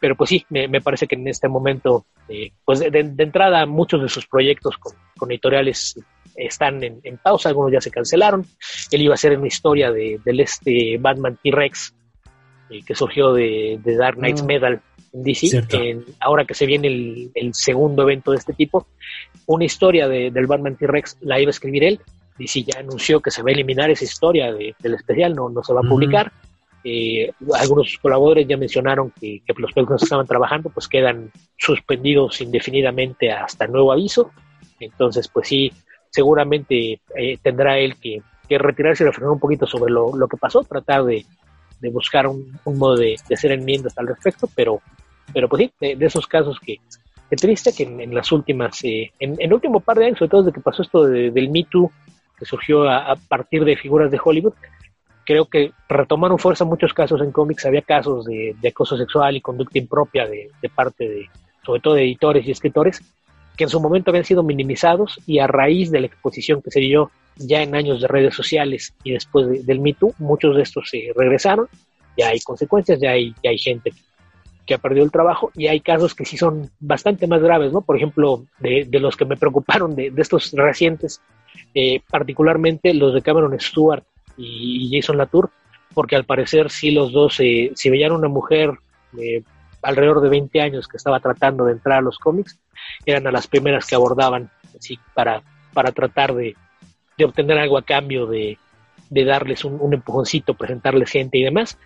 pero pues sí, me, parece que en este momento, eh, pues de, entrada muchos de sus proyectos con, editoriales están en, pausa, algunos ya se cancelaron. Él iba a hacer una historia de, del este Batman T-Rex eh, que surgió de, Dark Knight's ah, Medal en DC. ahora que se viene el, segundo evento de este tipo, una historia del Batman T-Rex la iba a escribir él. DC ya anunció que se va a eliminar esa historia del especial, no, no se va a publicar. Eh, algunos colaboradores ya mencionaron que, los proyectos que estaban trabajando pues quedan suspendidos indefinidamente hasta nuevo aviso. Entonces, pues sí, seguramente eh, tendrá él que, retirarse y reflexionar un poquito sobre lo, que pasó, tratar de, buscar un, modo de, hacer enmiendas al respecto, pero, pero pues sí, de, esos casos que, triste que en, las últimas, eh, en, el último par de años, sobre todo desde que pasó esto del Me Too, que surgió a partir de figuras de Hollywood, creo que retomaron fuerza muchos casos en cómics. Había casos de, acoso sexual y conducta impropia de, parte de, sobre todo de editores y escritores, que en su momento habían sido minimizados y a raíz de la exposición que se dio ya en años de redes sociales y después del Me Too, muchos de estos se regresaron. Ya hay consecuencias, ya hay, ya hay gente que ha perdido el trabajo y hay casos que sí son bastante más graves, ¿no? Por ejemplo, de, los que me preocuparon de, estos recientes, eh, particularmente los de Cameron Stewart y Jason Latour, porque al parecer sí los dos, eh, si veían una mujer de alrededor de 20 años que estaba tratando de entrar a los cómics, eran a las primeras que abordaban, así para, para tratar de, de obtener algo a cambio de, de darles un, un, empujoncito, presentarles gente y demás.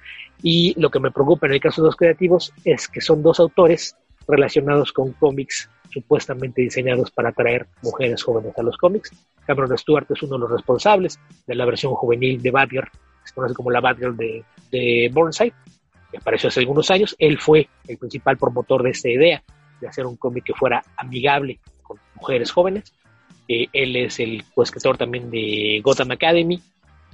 Y lo que me preocupa en el caso de los creativos es que son dos autores relacionados con cómics supuestamente diseñados para atraer mujeres jóvenes a los cómics. Cameron Stewart es uno de los responsables de la versión juvenil de Batgirl, que se conoce como la Batgirl de, de Burnside, que apareció hace algunos años. Él fue el principal promotor de esta idea, de hacer un cómic que fuera amigable con mujeres jóvenes. Eh, él es el coescritor también de Gotham Academy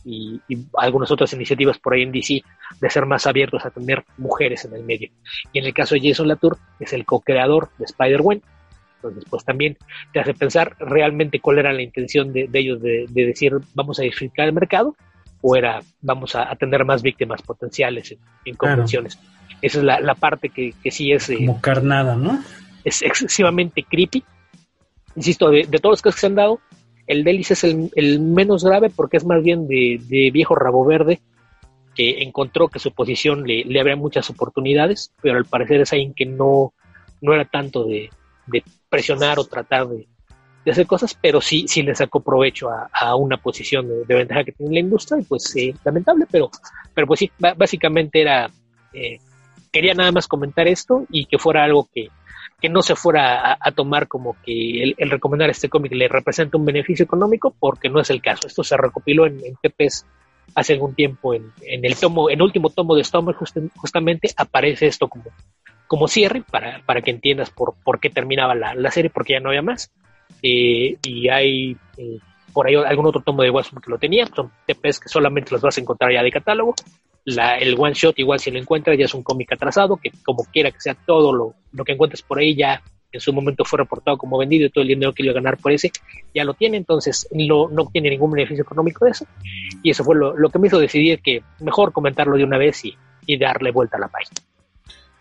y, algunas otras iniciativas por ahí en DC de ser más abiertos a tener mujeres en el medio. Y en el caso de Jason Latour, es el co-creador de Spider-Man pues también te hace pensar realmente cuál era la intención de, ellos de, decir vamos a diversificar el mercado o era vamos a, tener más víctimas potenciales en, convenciones. Esa es la, parte que, sí es... Eh, Como carnada, ¿no? Es excesivamente creepy. Insisto, de, todos los casos que se han dado, El Delis es el, menos grave porque es más bien de, viejo rabo verde que encontró que su posición le, le habría muchas oportunidades, pero al parecer es alguien que no, no era tanto de, presionar o tratar de, hacer cosas, pero sí, sí le sacó provecho a, una posición de, ventaja que tiene la industria, y pues eh, lamentable, pero, pero pues sí, básicamente era, eh, quería nada más comentar esto y que fuera algo que, que no se fuera a, tomar como que el, recomendar este cómic le representa un beneficio económico, porque no es el caso. Esto se recopiló en, en hace algún tiempo en, el tomo, en último tomo de Stomach justamente aparece esto como, como cierre para, para que entiendas por, por qué terminaba la, la serie, porque ya no había más. Eh, y hay eh, por ahí algún otro tomo de Watchmen que lo tenía, son TPs que solamente los vas a encontrar ya de catálogo. La, el one shot, igual si lo encuentras, ya es un cómic atrasado, que como quiera que sea todo lo, lo que encuentres por ahí, ya en su momento fue reportado como vendido y todo el dinero que iba a ganar por ese ya lo tiene, entonces no, no tiene ningún beneficio económico de eso. Y eso fue lo, lo que me hizo decidir que mejor comentarlo de una vez y, y darle vuelta a la página.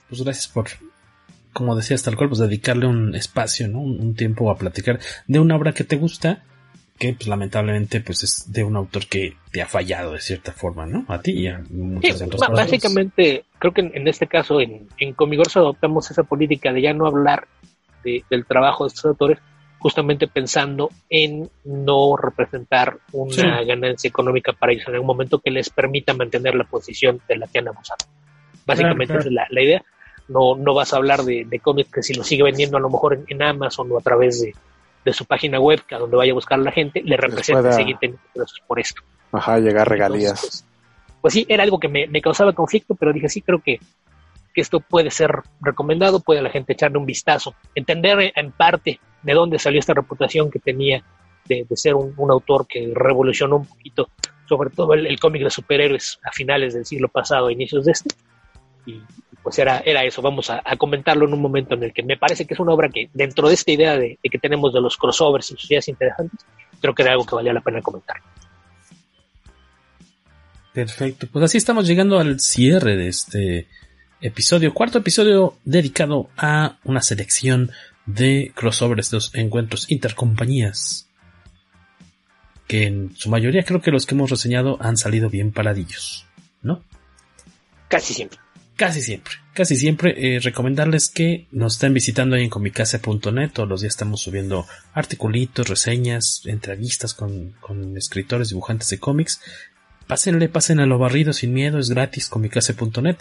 Pues gracias por, como decías tal cual, pues dedicarle un espacio, ¿no? Un, tiempo a platicar de una obra que te gusta, que pues lamentablemente pues es de un autor que te ha fallado de cierta forma, ¿no? A ti y a muchas sí, Básicamente, creo que en, este caso en, en Comigorso adoptamos esa política de ya no hablar del trabajo de estos autores, justamente pensando en no representar una ganancia económica para ellos en algún momento que les permita mantener la posición de la que han abusado. Básicamente esa es la idea no, no vas a hablar de, de cómics que si lo sigue vendiendo a lo mejor en, Amazon o a través de, su página web, que a donde vaya a buscar la gente, le representa seguir teniendo por esto. Ajá, llegar regalías. Pues, pues, sí, era algo que me, causaba conflicto, pero dije, sí, creo que, esto puede ser recomendado, puede la gente echarle un vistazo, entender en parte de dónde salió esta reputación que tenía de, ser un, autor que revolucionó un poquito, sobre todo el, el cómic de superhéroes a finales del siglo pasado, inicios de este, y, pues era, era eso, vamos a, comentarlo en un momento en el que me parece que es una obra que dentro de esta idea de, que tenemos de los crossovers y sus ideas interesantes, creo que era algo que valía la pena comentar. Perfecto, pues así estamos llegando al cierre de este episodio, cuarto episodio dedicado a una selección de crossovers, de los encuentros intercompañías, que en su mayoría creo que los que hemos reseñado han salido bien paradillos, ¿no? Casi siempre. Casi siempre, casi siempre eh, recomendarles que nos estén visitando ahí en comicase.net. Todos los días estamos subiendo articulitos, reseñas, entrevistas con, con escritores, dibujantes de cómics. Pásenle, pasen a lo barrido sin miedo, es gratis, comicase.net.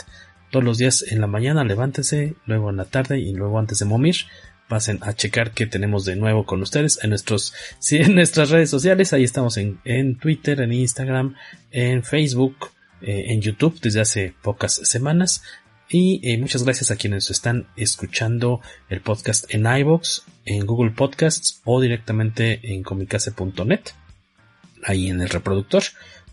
Todos los días en la mañana levántense, luego en la tarde y luego antes de momir. Pasen a checar qué tenemos de nuevo con ustedes en nuestros, (laughs) sí, en nuestras redes sociales. Ahí estamos en, en Twitter, en Instagram, en Facebook, eh, en YouTube desde hace pocas semanas. Y eh, muchas gracias a quienes están escuchando el podcast en iBox, en Google Podcasts o directamente en comicase.net, ahí en el reproductor.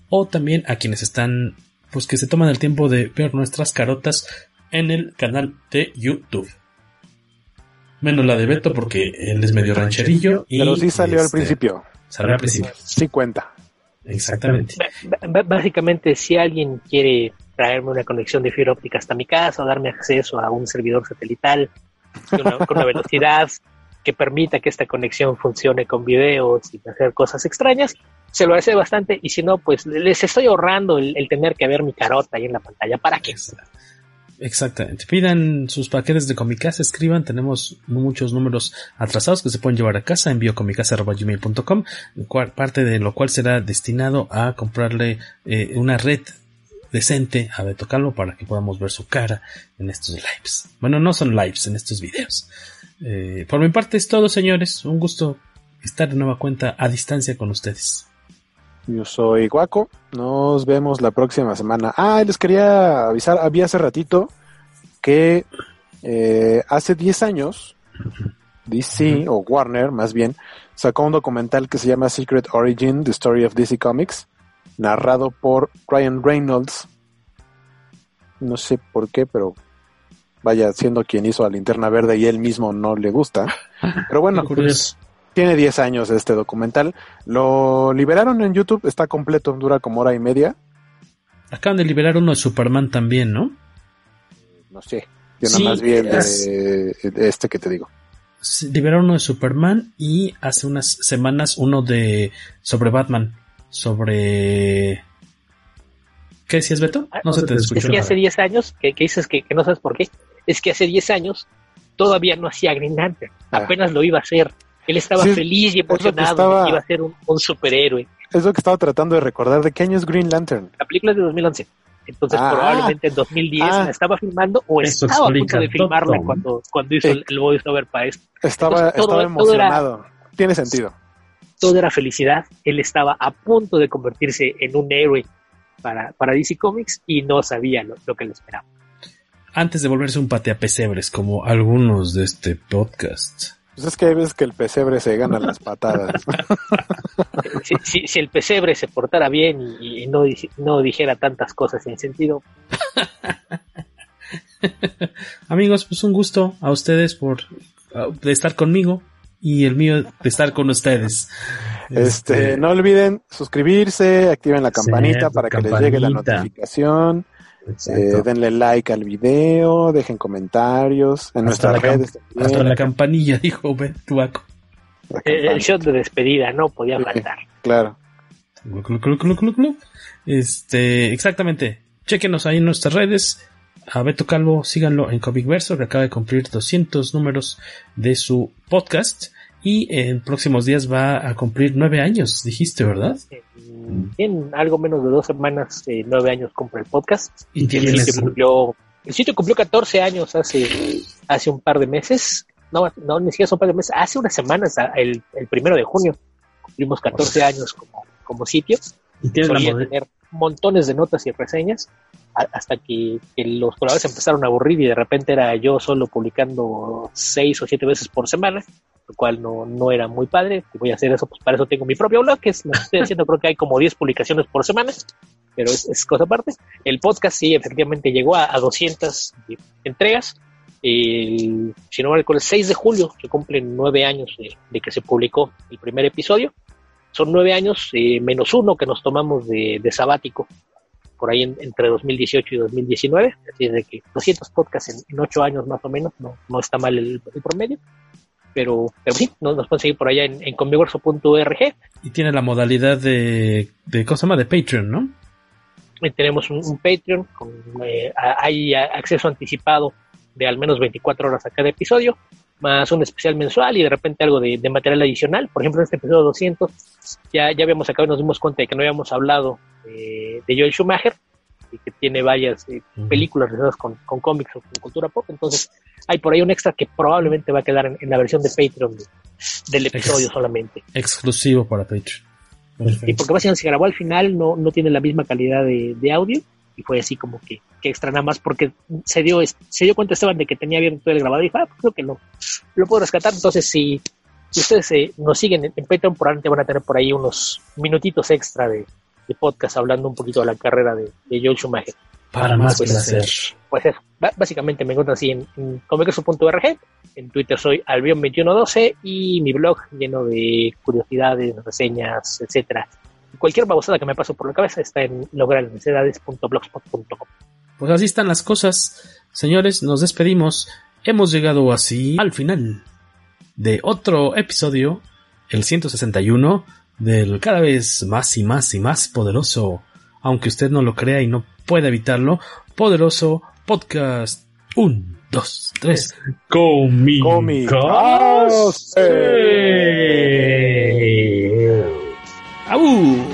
O también a quienes están, pues que se toman el tiempo de ver nuestras carotas en el canal de YouTube. Menos la de Beto porque él es medio rancherillo. Y Pero sí salió al este, principio. Salió al principio. Sí cuenta. Exactamente. básicamente, si alguien quiere traerme una conexión de fibra óptica hasta mi casa o darme acceso a un servidor satelital con una, velocidad que permita que esta conexión funcione con videos y hacer cosas extrañas, se lo hace bastante y si no, pues les estoy ahorrando el, tener que ver mi carota ahí en la pantalla. ¿Para qué? Exactamente. Pidan sus paquetes de Comicasa, escriban, tenemos muchos números atrasados que se pueden llevar a casa, envío comicasa.gmail.com, parte de lo cual será destinado a comprarle eh, una red decente a Beto Calvo para que podamos ver su cara en estos lives. Bueno, no son lives, en estos videos. Eh, por mi parte es todo, señores. Un gusto estar de nueva cuenta a distancia con ustedes. Yo soy Guaco. Nos vemos la próxima semana. Ah, les quería avisar, había hace ratito que eh, hace 10 años DC o Warner más bien sacó un documental que se llama Secret Origin, The Story of DC Comics, narrado por Ryan Reynolds. No sé por qué, pero vaya siendo quien hizo a Linterna Verde y él mismo no le gusta. (laughs) Pero bueno, tiene 10 años este documental. Lo liberaron en YouTube, está completo, dura como hora y media. Acaban de liberar uno de Superman también, ¿no? No sé. Yo nada más vi de, este que te digo. liberaron uno de Superman y hace unas semanas uno de sobre Batman, sobre ¿Qué decías, Beto? Ah, no se te escuchó. Es que hace 10 años, que, dices que, no sabes por qué, es que hace 10 años todavía no hacía Green Lantern, ah. apenas lo iba a hacer. Él estaba feliz y emocionado, iba a ser un, superhéroe. Es lo que estaba tratando de recordar. ¿De qué año es Green Lantern? La película es de 2011. Entonces, ah. probablemente en 2010 la estaba filmando o estaba a punto de filmarla cuando, cuando hizo el, el voiceover para esto. Estaba, estaba emocionado. Tiene sentido. Todo era felicidad. Él estaba a punto de convertirse en un héroe para, para DC Comics y no sabía lo, que le esperaba. Antes de volverse un patea pesebres como algunos de este podcast. Pues es que hay veces que el pesebre se gana las patadas. (laughs) si, si, el pesebre se portara bien y, no, no dijera tantas cosas sin sentido. (laughs) Amigos, pues un gusto a ustedes por de estar conmigo y el mío de estar con ustedes. Este, este, no olviden suscribirse, activen la campanita para que les llegue la notificación. Eh, denle like al video, dejen comentarios en nuestras redes. Hasta la campanilla, (laughs) dijo Tuaco. El, el shot de despedida, no podía faltar. Claro. Este, exactamente. Chequenos ahí en nuestras redes. A Beto Calvo, síganlo en Comic Verso, que acaba de cumplir 200 números de su podcast y en próximos días va a cumplir nueve años, dijiste, ¿verdad? En algo menos de dos semanas, eh, nueve años cumple el podcast. Y el, sitio cumplió, el sitio cumplió 14 años hace, hace un par de meses. No, no, ni siquiera son un par de meses, hace unas semanas, el, el primero de junio, cumplimos 14 años como, como sitio. Y tiene tener montones de notas y reseñas hasta que, que, los colaboradores empezaron a aburrir y de repente era yo solo publicando seis o siete veces por semana lo cual no, no era muy padre. Y voy a hacer eso, pues para eso tengo mi propio blog, que es lo que estoy (laughs) haciendo, creo que hay como 10 publicaciones por semana, pero es, cosa aparte. El podcast sí, efectivamente llegó a, 200 entregas. El, si no me recuerdo, el 6 de julio, que cumplen nueve años de, que se publicó el primer episodio. Son nueve años eh, menos uno que nos tomamos de, sabático por ahí entre 2018 y 2019, así es de que 200 podcasts en, ocho años más o menos, no, no está mal el promedio pero, pero sí, nos, nos pueden seguir por allá en, en Y tiene la modalidad de, de más de Patreon, ¿no? tenemos un, Patreon, con, eh, hay acceso anticipado de al menos 24 horas a cada episodio, más un especial mensual y de repente algo de, material adicional. Por ejemplo, en este episodio 200 ya, ya habíamos acabado y nos dimos cuenta de que no habíamos hablado de Joel Schumacher, y que tiene varias eh, películas relacionadas con, con cómics o con cultura pop. Entonces, hay por ahí un extra que probablemente va a quedar en, la versión de Patreon del episodio solamente. Exclusivo para Patreon. Y porque básicamente se grabó al final, no, no tiene la misma calidad de, audio. Y fue así como que, que, extra nada más porque se dio, se dio cuenta Esteban de que tenía bien todo el grabado y dijo, ah, pues creo que no, lo puedo rescatar. Entonces, si, ustedes eh, nos siguen en, Patreon, probablemente van a tener por ahí unos minutitos extra de, podcast hablando un poquito de la carrera de, de Joel Schumacher. Para más pues, placer. Pues eso, básicamente me encuentran así en, en en Twitter soy albion2112 y mi blog lleno de curiosidades, reseñas, etcétera. Cualquier babosada que me paso por la cabeza está en lograrnecesidades.blogspot.com. Pues así están las cosas. Señores, nos despedimos. Hemos llegado así al final de otro episodio, el 161, del cada vez más y más y más poderoso, aunque usted no lo crea y no pueda evitarlo, poderoso podcast. Un, dos, tres. Comicase. no